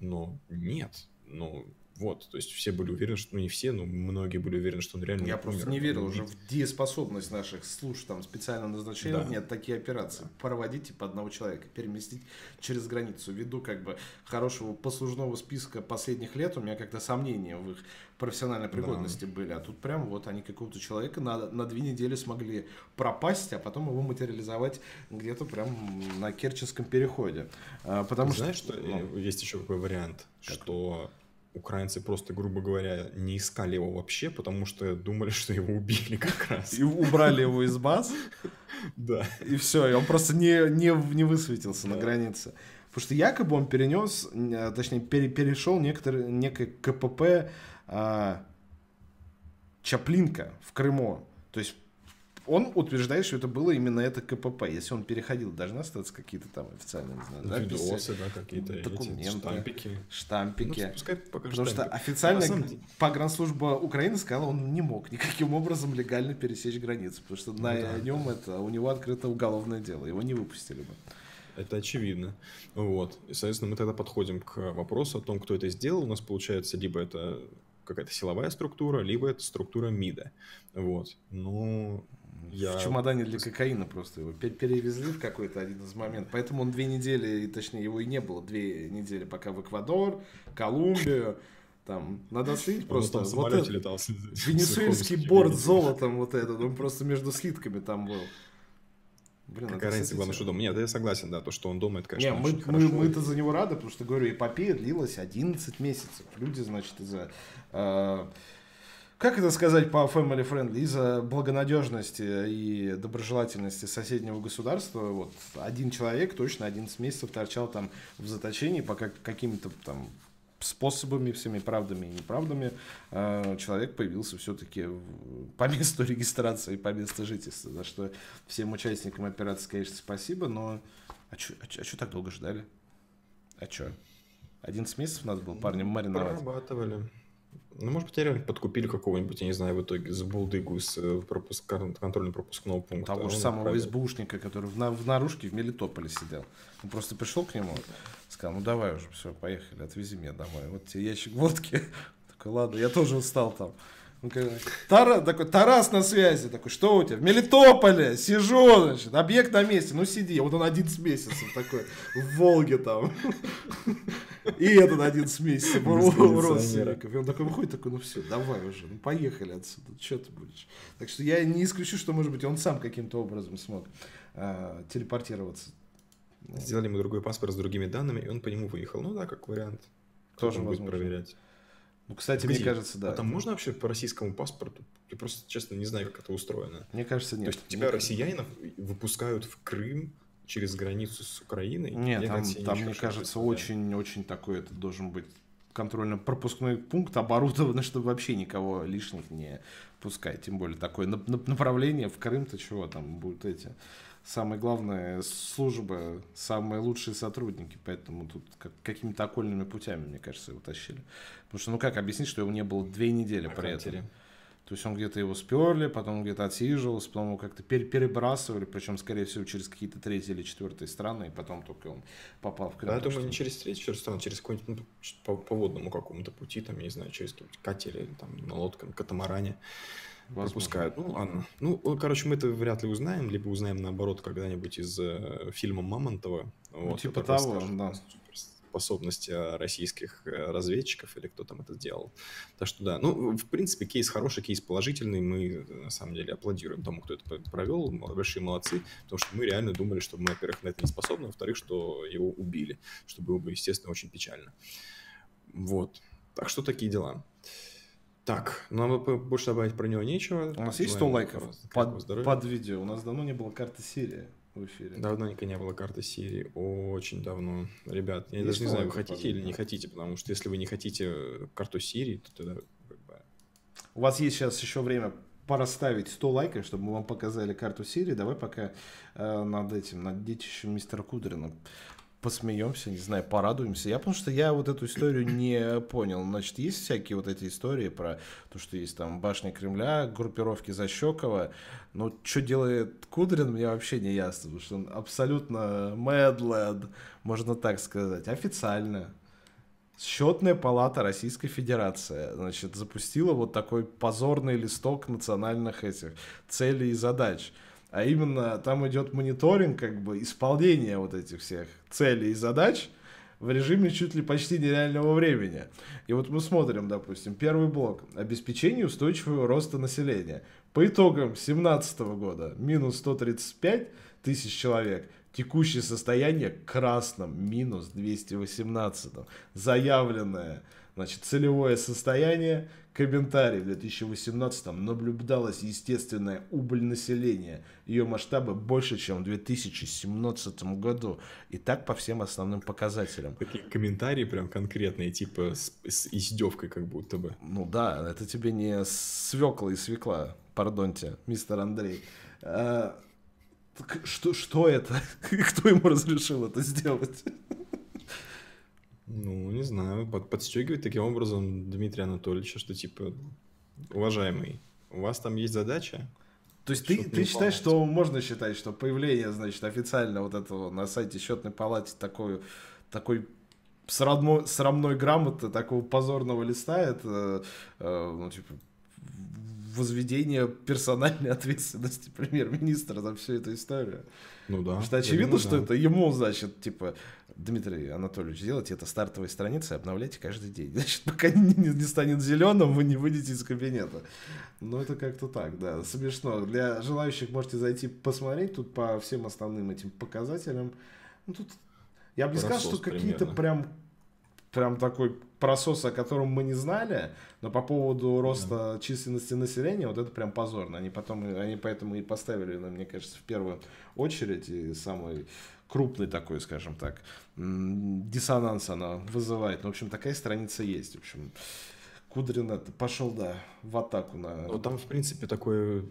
Но нет. Ну, вот, то есть все были уверены, что, ну, не все, но многие были уверены, что он реально Я умер. просто не верил уже в дееспособность наших служб, там, специально назначения. Да. Нет, такие операции. Проводить, типа, одного человека, переместить через границу. Ввиду, как бы, хорошего послужного списка последних лет, у меня как-то сомнения в их профессиональной пригодности были. А тут прям вот они какого-то человека на, на две недели смогли пропасть, а потом его материализовать где-то прям на Керченском переходе. А, потому Знаешь, что ну, э, есть еще какой вариант, что украинцы просто, грубо говоря, не искали его вообще, потому что думали, (laughs) что его убили как раз. И убрали его из баз. Да. И все, и он просто не, не, не высветился на границе. Потому что якобы он перенес, э, точнее, пере, перешел некоторые, некое КПП а, Чаплинка в Крыму. То есть он утверждает, что это было именно это КПП. Если он переходил, должны остаться какие-то там официальные, не знаю, записи, Видосы, да, какие-то документы, эти, штампики. Штампики. Ну, пускай пока Потому штампик. что официально самом... погранслужба Украины сказала, он не мог никаким образом легально пересечь границу, потому что ну, на да, нем да. это у него открыто уголовное дело, его не выпустили бы. Это очевидно. Вот. И, соответственно, мы тогда подходим к вопросу о том, кто это сделал. У нас получается либо это какая-то силовая структура, либо это структура МИДа. Вот. Ну, я... В чемодане для кокаина просто его перевезли в какой-то один из моментов. Поэтому он две недели, точнее его и не было, две недели пока в Эквадор, Колумбию. Там, надо оценить просто. Он там вот это, летал. Венесуэльский борт с золотом вот этот, он просто между слитками там был. Блин, Какая разница, главное, что дома. Нет, я согласен, да, то, что он дома, это, конечно, Не, мы, мы, хорошо. мы-то за него рады, потому что, говорю, эпопея длилась 11 месяцев. Люди, значит, из-за... Э, как это сказать по family friendly? Из-за благонадежности и доброжелательности соседнего государства, вот, один человек точно 11 месяцев торчал там в заточении, пока какими-то там способами, всеми правдами и неправдами э, человек появился все-таки по месту (laughs) регистрации, по месту жительства, за что всем участникам операции, конечно, спасибо, но а что а а так долго ждали? А что? 11 месяцев надо было парнем мариновать. Прорабатывали. Ну, может быть, реально подкупили какого-нибудь, я не знаю, в итоге за булдыгу с э, пропуск... контрольно-пропускного пункта. Того же самого отправили. СБУшника, который в, на... в наружке в Мелитополе сидел. Он просто пришел к нему, сказал, ну давай уже, все, поехали, отвези меня домой. Вот тебе ящик водки. (laughs) Такой, ладно, я тоже устал там. Тара, такой, Тарас на связи, такой, что у тебя? В Мелитополе, сижу, значит, объект на месте, ну сиди. Вот он 11 месяцев такой, в Волге там. И этот 11 месяцев родственников. И он такой выходит, такой, ну все, давай уже, ну поехали отсюда, что ты будешь. Так что я не исключу, что, может быть, он сам каким-то образом смог а, телепортироваться. Сделали ему другой паспорт с другими данными, и он по нему выехал. Ну да, как вариант. Тоже будет проверять. Ну, кстати, Где? мне кажется, да. А там можно вообще по российскому паспорту? Я просто, честно, не знаю, как это устроено. Мне кажется, нет. То есть тебя, россиянинов, выпускают в Крым через границу с Украиной? Нет, там, там мне кажется, очень-очень такой это должен быть контрольно-пропускной пункт оборудован, (laughs) чтобы вообще никого лишних не пускать. Тем более такое направление в Крым-то чего там будут эти самое главное, служба, самые лучшие сотрудники, поэтому тут как, какими-то окольными путями, мне кажется, его тащили. Потому что, ну как объяснить, что его не было две недели а при этом? То есть он где-то его сперли, потом где-то отсиживался, потом его как-то перебрасывали, причем, скорее всего, через какие-то третьи или четвертые страны, и потом только он попал в Крым. Да, я думаю, не через третьи, через страны, через какой-нибудь ну, по, по водному какому-то пути, там, я не знаю, через какие-нибудь катери, там, на лодке, на катамаране. Возможно. пропускают. Ну, ладно. Ну, короче, мы это вряд ли узнаем, либо узнаем наоборот когда-нибудь из э, фильма Мамонтова. Ну, вот, типа того, да. Способности российских э, разведчиков или кто там это сделал. Так что да, ну, в принципе, кейс хороший, кейс положительный. Мы, на самом деле, аплодируем тому, кто это провел. Большие молодцы, потому что мы реально думали, что мы, во-первых, на это не способны, во-вторых, что его убили, что было бы, естественно, очень печально. Вот. Так что такие дела. Так, нам ну, больше добавить про него нечего. У нас есть 100 лайков под, под видео. У нас давно не было карты Сирии в эфире. Давненько не было карты Сирии. Очень давно. Ребят, я есть даже не знаю, вы хотите или не хотите, потому что если вы не хотите карту Сирии, то тогда как бы... У вас есть сейчас еще время пораставить 100 лайков, чтобы мы вам показали карту Сирии. Давай пока э, над этим, над детищем мистера Кудрина посмеемся, не знаю, порадуемся. Я потому что я вот эту историю не понял. Значит, есть всякие вот эти истории про то, что есть там башня Кремля, группировки Защекова. Но что делает Кудрин, мне вообще не ясно, потому что он абсолютно мэдлэд, можно так сказать, официально. Счетная палата Российской Федерации, значит, запустила вот такой позорный листок национальных этих целей и задач – а именно там идет мониторинг как бы исполнения вот этих всех целей и задач в режиме чуть ли почти нереального времени. И вот мы смотрим, допустим, первый блок – обеспечение устойчивого роста населения. По итогам 2017 года минус 135 тысяч человек, текущее состояние красном минус 218, заявленное Значит, целевое состояние, комментарий. В 2018 наблюдалась естественная убыль населения. Ее масштабы больше, чем в 2017 году. И так по всем основным показателям. Такие комментарии прям конкретные, типа с, с издевкой как будто бы. Ну да, это тебе не свекла и свекла, пардонте, мистер Андрей. А, что, что это? (laughs) Кто ему разрешил это сделать? Ну, не знаю, под, подстегивает таким образом Дмитрия Анатольевича, что типа, уважаемый, у вас там есть задача? То есть ты, ты считаешь, что можно считать, что появление, значит, официально вот этого на сайте счетной палаты такой, такой срамной, срамной грамоты, такого позорного листа, это, э, ну, типа, возведение персональной (laughs) ответственности премьер-министра за всю эту историю. Ну да. Потому что очевидно, думаю, что да. это ему, значит, типа, Дмитрий Анатольевич, сделайте это стартовой страницей, обновляйте каждый день. (laughs) Значит, пока не, не станет зеленым, вы не выйдете из кабинета. Ну, это как-то так, да. Смешно. Для желающих можете зайти посмотреть тут по всем основным этим показателям. Ну, тут я бы не сказал, что какие-то прям прям такой просос, о котором мы не знали, но по поводу роста да. численности населения, вот это прям позорно. Они потом, они поэтому и поставили, ну, мне кажется, в первую очередь и самый крупный такой, скажем так, диссонанс она вызывает. Ну, в общем, такая страница есть. В общем, Кудрин пошел, да, в атаку на... Ну, там, в принципе, такое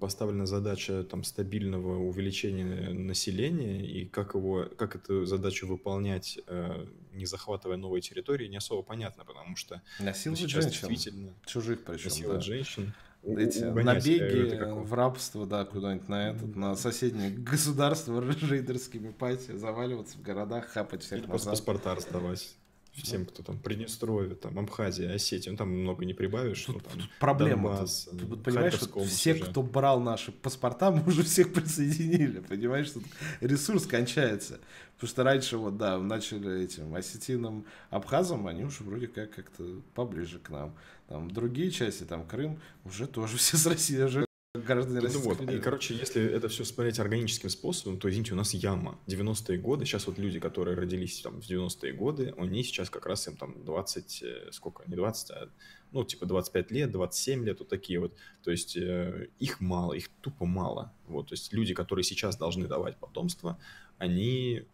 поставлена задача там стабильного увеличения населения, и как его, как эту задачу выполнять, э, не захватывая новые территории, не особо понятно, потому что насиловать сейчас женщин, действительно чужих причем, насиловать да. женщин, эти набеги в рабство, да, куда-нибудь на этот, на соседнее государство (laughs) рейдерскими пати, заваливаться в городах, хапать всех Или назад. паспорта раздавать всем, кто там Приднестровье, там Абхазия, Осетия, ну там много не прибавишь. Тут, там, тут проблема. Донбасс, тут, тут, понимаешь, что все, уже. кто брал наши паспорта, (laughs) мы уже всех присоединили, понимаешь, что ресурс кончается. Потому что раньше вот, да, начали этим осетинам, абхазам, они уже вроде как как-то поближе к нам. Там другие части, там Крым, уже тоже (laughs) все с России, уже граждане ну, вот. И, короче, если это все смотреть органическим способом, то, извините, у нас яма. 90-е годы, сейчас вот люди, которые родились там в 90-е годы, они сейчас как раз им там 20, э, сколько, не 20, а ну, типа 25 лет, 27 лет, вот такие вот. То есть э, их мало, их тупо мало. Вот, то есть люди, которые сейчас должны давать потомство, они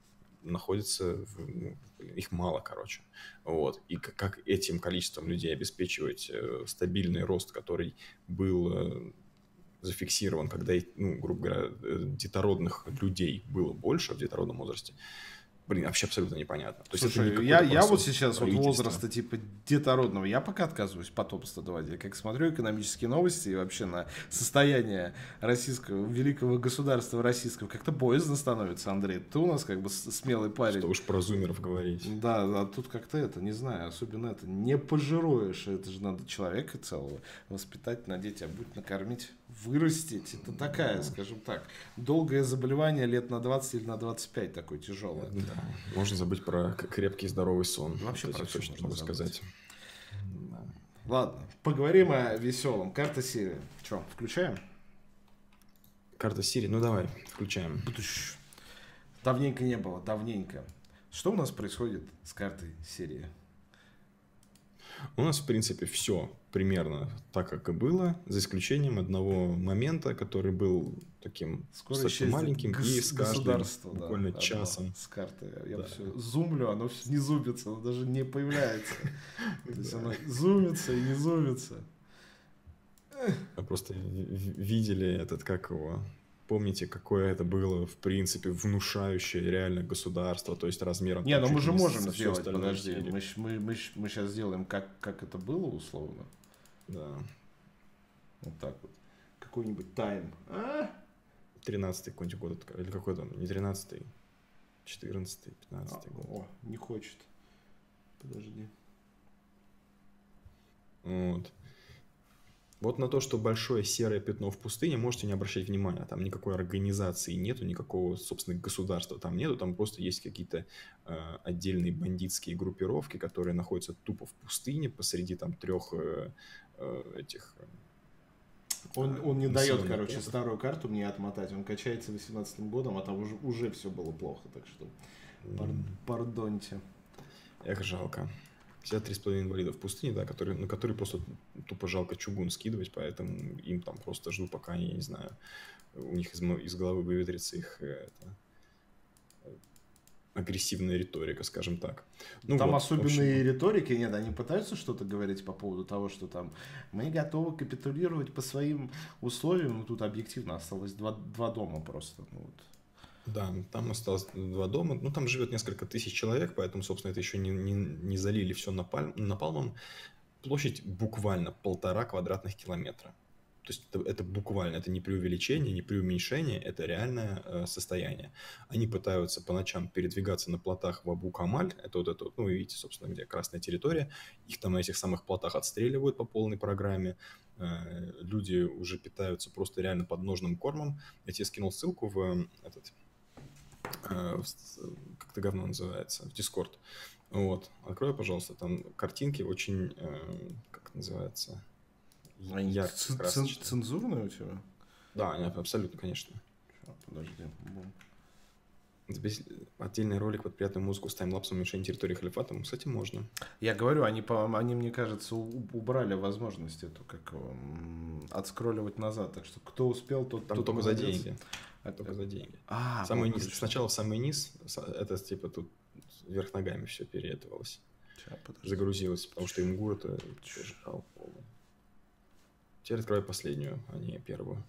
находятся, в, ну, их мало, короче. Вот. И как, как этим количеством людей обеспечивать э, стабильный рост, который был э, зафиксирован, когда, ну, грубо говоря, э, детородных людей было больше в детородном возрасте, блин, вообще абсолютно непонятно. То Слушай, есть я, я вот сейчас вот возраста типа детородного, я пока отказываюсь потомство давать. Я как смотрю экономические новости и вообще на состояние российского, великого государства российского, как-то боязно становится, Андрей. Ты у нас как бы смелый парень. Что уж про зумеров говорить. Да, да, тут как-то это, не знаю, особенно это, не пожируешь. Это же надо человека целого воспитать, надеть, а будь накормить, вырастить. Это такая, скажем так, долгое заболевание лет на 20 или на 25 такое тяжелое. Да. Можно забыть про крепкий здоровый сон. Вообще про точно могу сказать. Ладно, поговорим о веселом. Карта Сирии. Че, включаем? Карта Сирии, ну давай, включаем. Давненько не было, давненько. Что у нас происходит с картой Сирии? У нас, в принципе, все примерно так, как и было, за исключением одного момента, который был таким Скоро достаточно маленьким гос- и с каждым буквально да, часом. С карты. Я да. все зумлю, оно все не зумится, оно даже не появляется. (laughs) То есть оно зумится и не зумится. Просто видели этот, как его, помните, какое это было, в принципе, внушающее реально государство, то есть размером... Не, ну мы же можем сделать, подожди, мы, мы, мы, мы сейчас сделаем, как, как это было условно. Да. Вот так вот. Какой-нибудь тайм. А? 13-й какой-нибудь год, или какой там, не 13-й, 14-й, 15-й а, год. О, не хочет. Подожди. Вот. Вот на то, что большое серое пятно в пустыне, можете не обращать внимания. Там никакой организации нету, никакого, собственно, государства там нету. Там просто есть какие-то э, отдельные бандитские группировки, которые находятся тупо в пустыне посреди там трех э, э, этих... Э, он, он не дает, короче, пунктов. старую карту мне отмотать. Он качается 18 годом, а там уже, уже все было плохо. Так что, пар, пардоньте. Эх, жалко. 53,5 инвалидов в пустыне, да, которые, на которые просто тупо жалко чугун скидывать, поэтому им там просто жду, пока они, не знаю, у них из, из головы выветрится их э, это, агрессивная риторика, скажем так. Ну, там вот, особенные общем... риторики нет, они пытаются что-то говорить по поводу того, что там мы готовы капитулировать по своим условиям, ну тут объективно осталось два, два дома просто. Ну, вот. Да, там осталось два дома. Ну, там живет несколько тысяч человек, поэтому, собственно, это еще не, не, не залили все напаль, напалмом. Площадь буквально полтора квадратных километра. То есть это, это буквально, это не преувеличение, не преуменьшение, это реальное э, состояние. Они пытаются по ночам передвигаться на плотах в Абу-Камаль, это вот это, ну, видите, собственно, где красная территория. Их там на этих самых плотах отстреливают по полной программе. Э, люди уже питаются просто реально подножным кормом. Я тебе скинул ссылку в этот Э, как это говно называется, в Discord. Вот, открой, пожалуйста, там картинки очень, э, как называется, ярко Цензурные у тебя? Да, абсолютно, конечно. Подожди. Здесь отдельный ролик под приятную музыку с таймлапсом уменьшения территории халифата. Кстати, можно. Я говорю, они, по, они мне кажется, убрали возможность эту, как отскролливать назад. Так что кто успел, тот Там тот только молодец. за деньги. Это только за деньги. А, самый низ. Сначала в самый низ, это типа тут вверх ногами все переэтовалось. Сейчас, Загрузилось, потому что имгур это жрал полный. Теперь открывай последнюю, а не первую.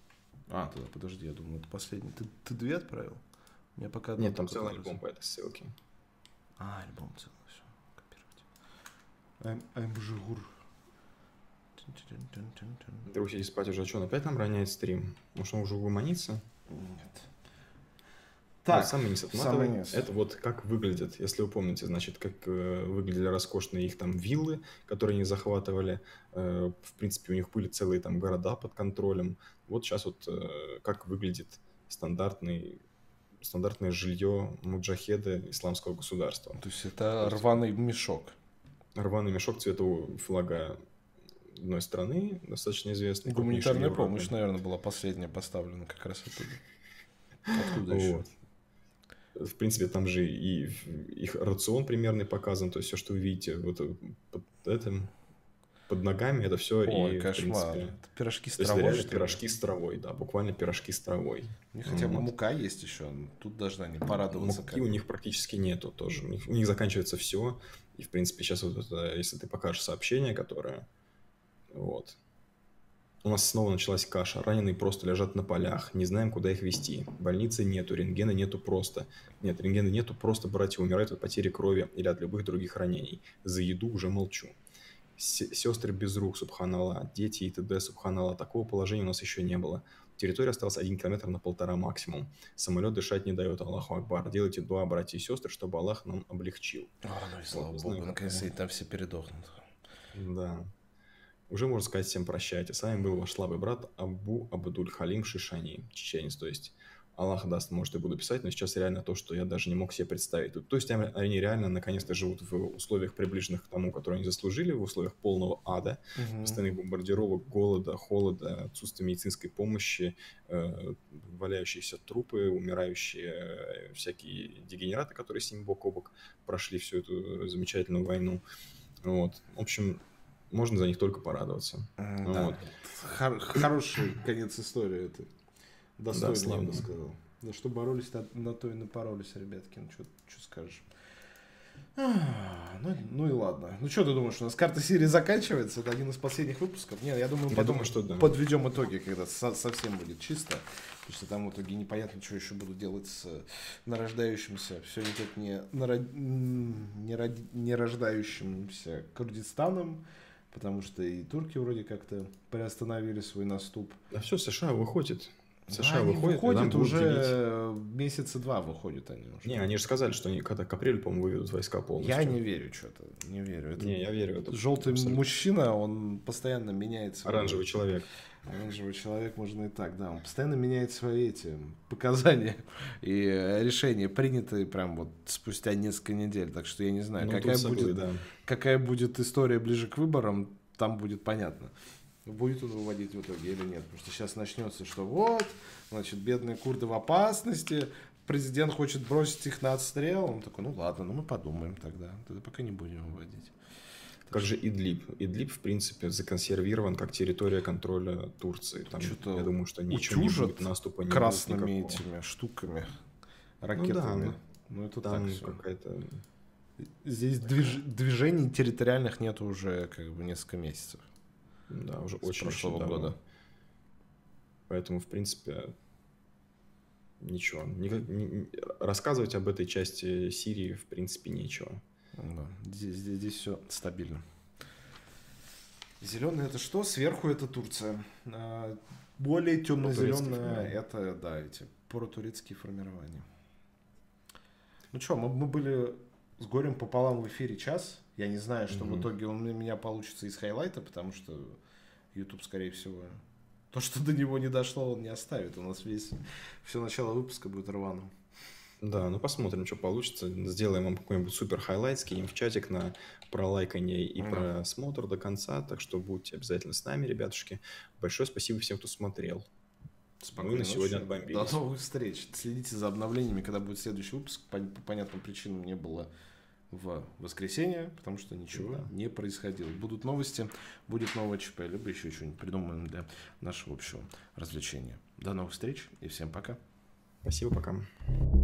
А, тогда подожди, я думаю, это последний. Ты, ты две отправил? Я пока Нет, там целый альбом по этой ссылке. А, альбом целый, все, копировать. I'm, I'm Жигур. Ты уйти спать уже, а что, он опять нам роняет стрим? Может, он уже угомонится? Нет. Так, вот самый низ. Самый низ. Это вот как выглядит, если вы помните, значит, как э, выглядели роскошные их там виллы, которые они захватывали. Э, в принципе, у них были целые там города под контролем. Вот сейчас вот э, как выглядит стандартный стандартное жилье муджахеда исламского государства. То есть это рваный мешок. Рваный мешок цвета флага одной страны, достаточно известной. Гуманитарная помощь, наверное, была последняя поставлена как раз оттуда. Откуда еще? В принципе, там же и их рацион примерный показан, то есть все, что вы видите, вот под этим под ногами это все Ой, и кошмар. Принципе, это пирожки с травой. реально пирожки с травой, да, буквально пирожки с травой. У них хотя бы вот. мука есть еще, тут должна не порадоваться. Муки у них практически нету тоже. У них, у них заканчивается все. И, в принципе, сейчас вот это, если ты покажешь сообщение, которое вот. У нас снова началась каша. Раненые просто лежат на полях. Не знаем, куда их вести. Больницы нету, рентгена нету просто. Нет, рентгена нету, просто братья умирают от потери крови или от любых других ранений. За еду уже молчу. Сестры без рук, субханала, дети и т.д. субханала. Такого положения у нас еще не было. Территория осталась один километр на полтора максимум. Самолет дышать не дает, Аллаху Акбар. Делайте два, братья и сестры, чтобы Аллах нам облегчил. О, ну и слава вот, Богу, наконец-то там все передохнут. Да. Уже можно сказать всем прощайте. С вами был ваш слабый брат Абу Абдуль Халим Шишани, чеченец. То есть Аллах даст, может, и буду писать, но сейчас реально то, что я даже не мог себе представить. То есть они реально наконец-то живут в условиях, приближенных к тому, которые они заслужили, в условиях полного ада, угу. постоянных бомбардировок, голода, холода, отсутствия медицинской помощи, э, валяющиеся трупы, умирающие э, всякие дегенераты, которые с ними бок о бок прошли всю эту замечательную войну. Вот. В общем, можно за них только порадоваться. Да. вот. Хор- хороший конец истории это. Достойно, да, я бы сказал. Да что боролись, на, на то и напоролись, ребятки. Ну, что скажешь. А, ну, ну и ладно. Ну что ты думаешь, у нас карта серии заканчивается? Это один из последних выпусков? Нет, я думаю, я потом думаю, что да. подведем итоги, когда со- совсем будет чисто. Потому что там в итоге непонятно, что еще будут делать с нарождающимся, все никак не, народ... не, род... не рождающимся Курдистаном потому что и турки вроде как-то приостановили свой наступ. А все, США выходит. США да, выходит, выходит уже месяца два выходят они уже. Не, они же сказали, что они когда к апрелю, по-моему, выведут войска полностью. Я не верю что-то, не верю. Это не, я верю. Это желтый абсолютно. мужчина, он постоянно меняет свои... Оранжевый человек. Оранжевый человек можно и так, да. Он постоянно меняет свои эти показания (laughs) и решения, принятые прям вот спустя несколько недель. Так что я не знаю, ну, какая, будет, собой, да. какая будет история ближе к выборам, там будет понятно будет он выводить в итоге или нет. Потому что сейчас начнется, что вот, значит, бедные курды в опасности, президент хочет бросить их на отстрел. Он такой, ну ладно, ну мы подумаем тогда. Тогда пока не будем выводить. Как же Идлиб? Идлиб, в принципе, законсервирован как территория контроля Турции. Там, Что-то я думаю, что ничего не будет, наступа не красными будет этими штуками, ракетами. Ну, да, ну это там так какая-то... Здесь движ- движений территориальных нет уже как бы несколько месяцев. Да, уже С очень прошлого очень года. Поэтому, в принципе, ничего. Никак- ни- ни- рассказывать об этой части Сирии, в принципе, нечего. Да, здесь, здесь, все стабильно. Зеленый это что? Сверху это Турция. А, Более формирования. это, да, эти протурецкие формирования. Ну что, мы, мы были с горем пополам в эфире час. Я не знаю, что в Мгм. итоге он у меня получится из highlight'а, потому что YouTube, скорее всего, то, что до него не дошло, он не оставит. У нас весь все начало выпуска будет рваным. Да, ну посмотрим, что получится. Сделаем вам какой-нибудь супер highlight, скинем в чатик на пролайканье и Да. просмотр до конца. Так что будьте обязательно с нами, ребятушки. Большое спасибо всем, кто смотрел. Спокойной на сегодня отбомбились. До новых встреч. Следите за обновлениями, когда будет следующий выпуск. По, по понятным причинам не было в воскресенье, потому что ничего Да. не происходило. Будут новости, будет новое ЧП, либо еще что-нибудь придумаем для нашего общего развлечения. До новых встреч и всем пока. Спасибо, пока.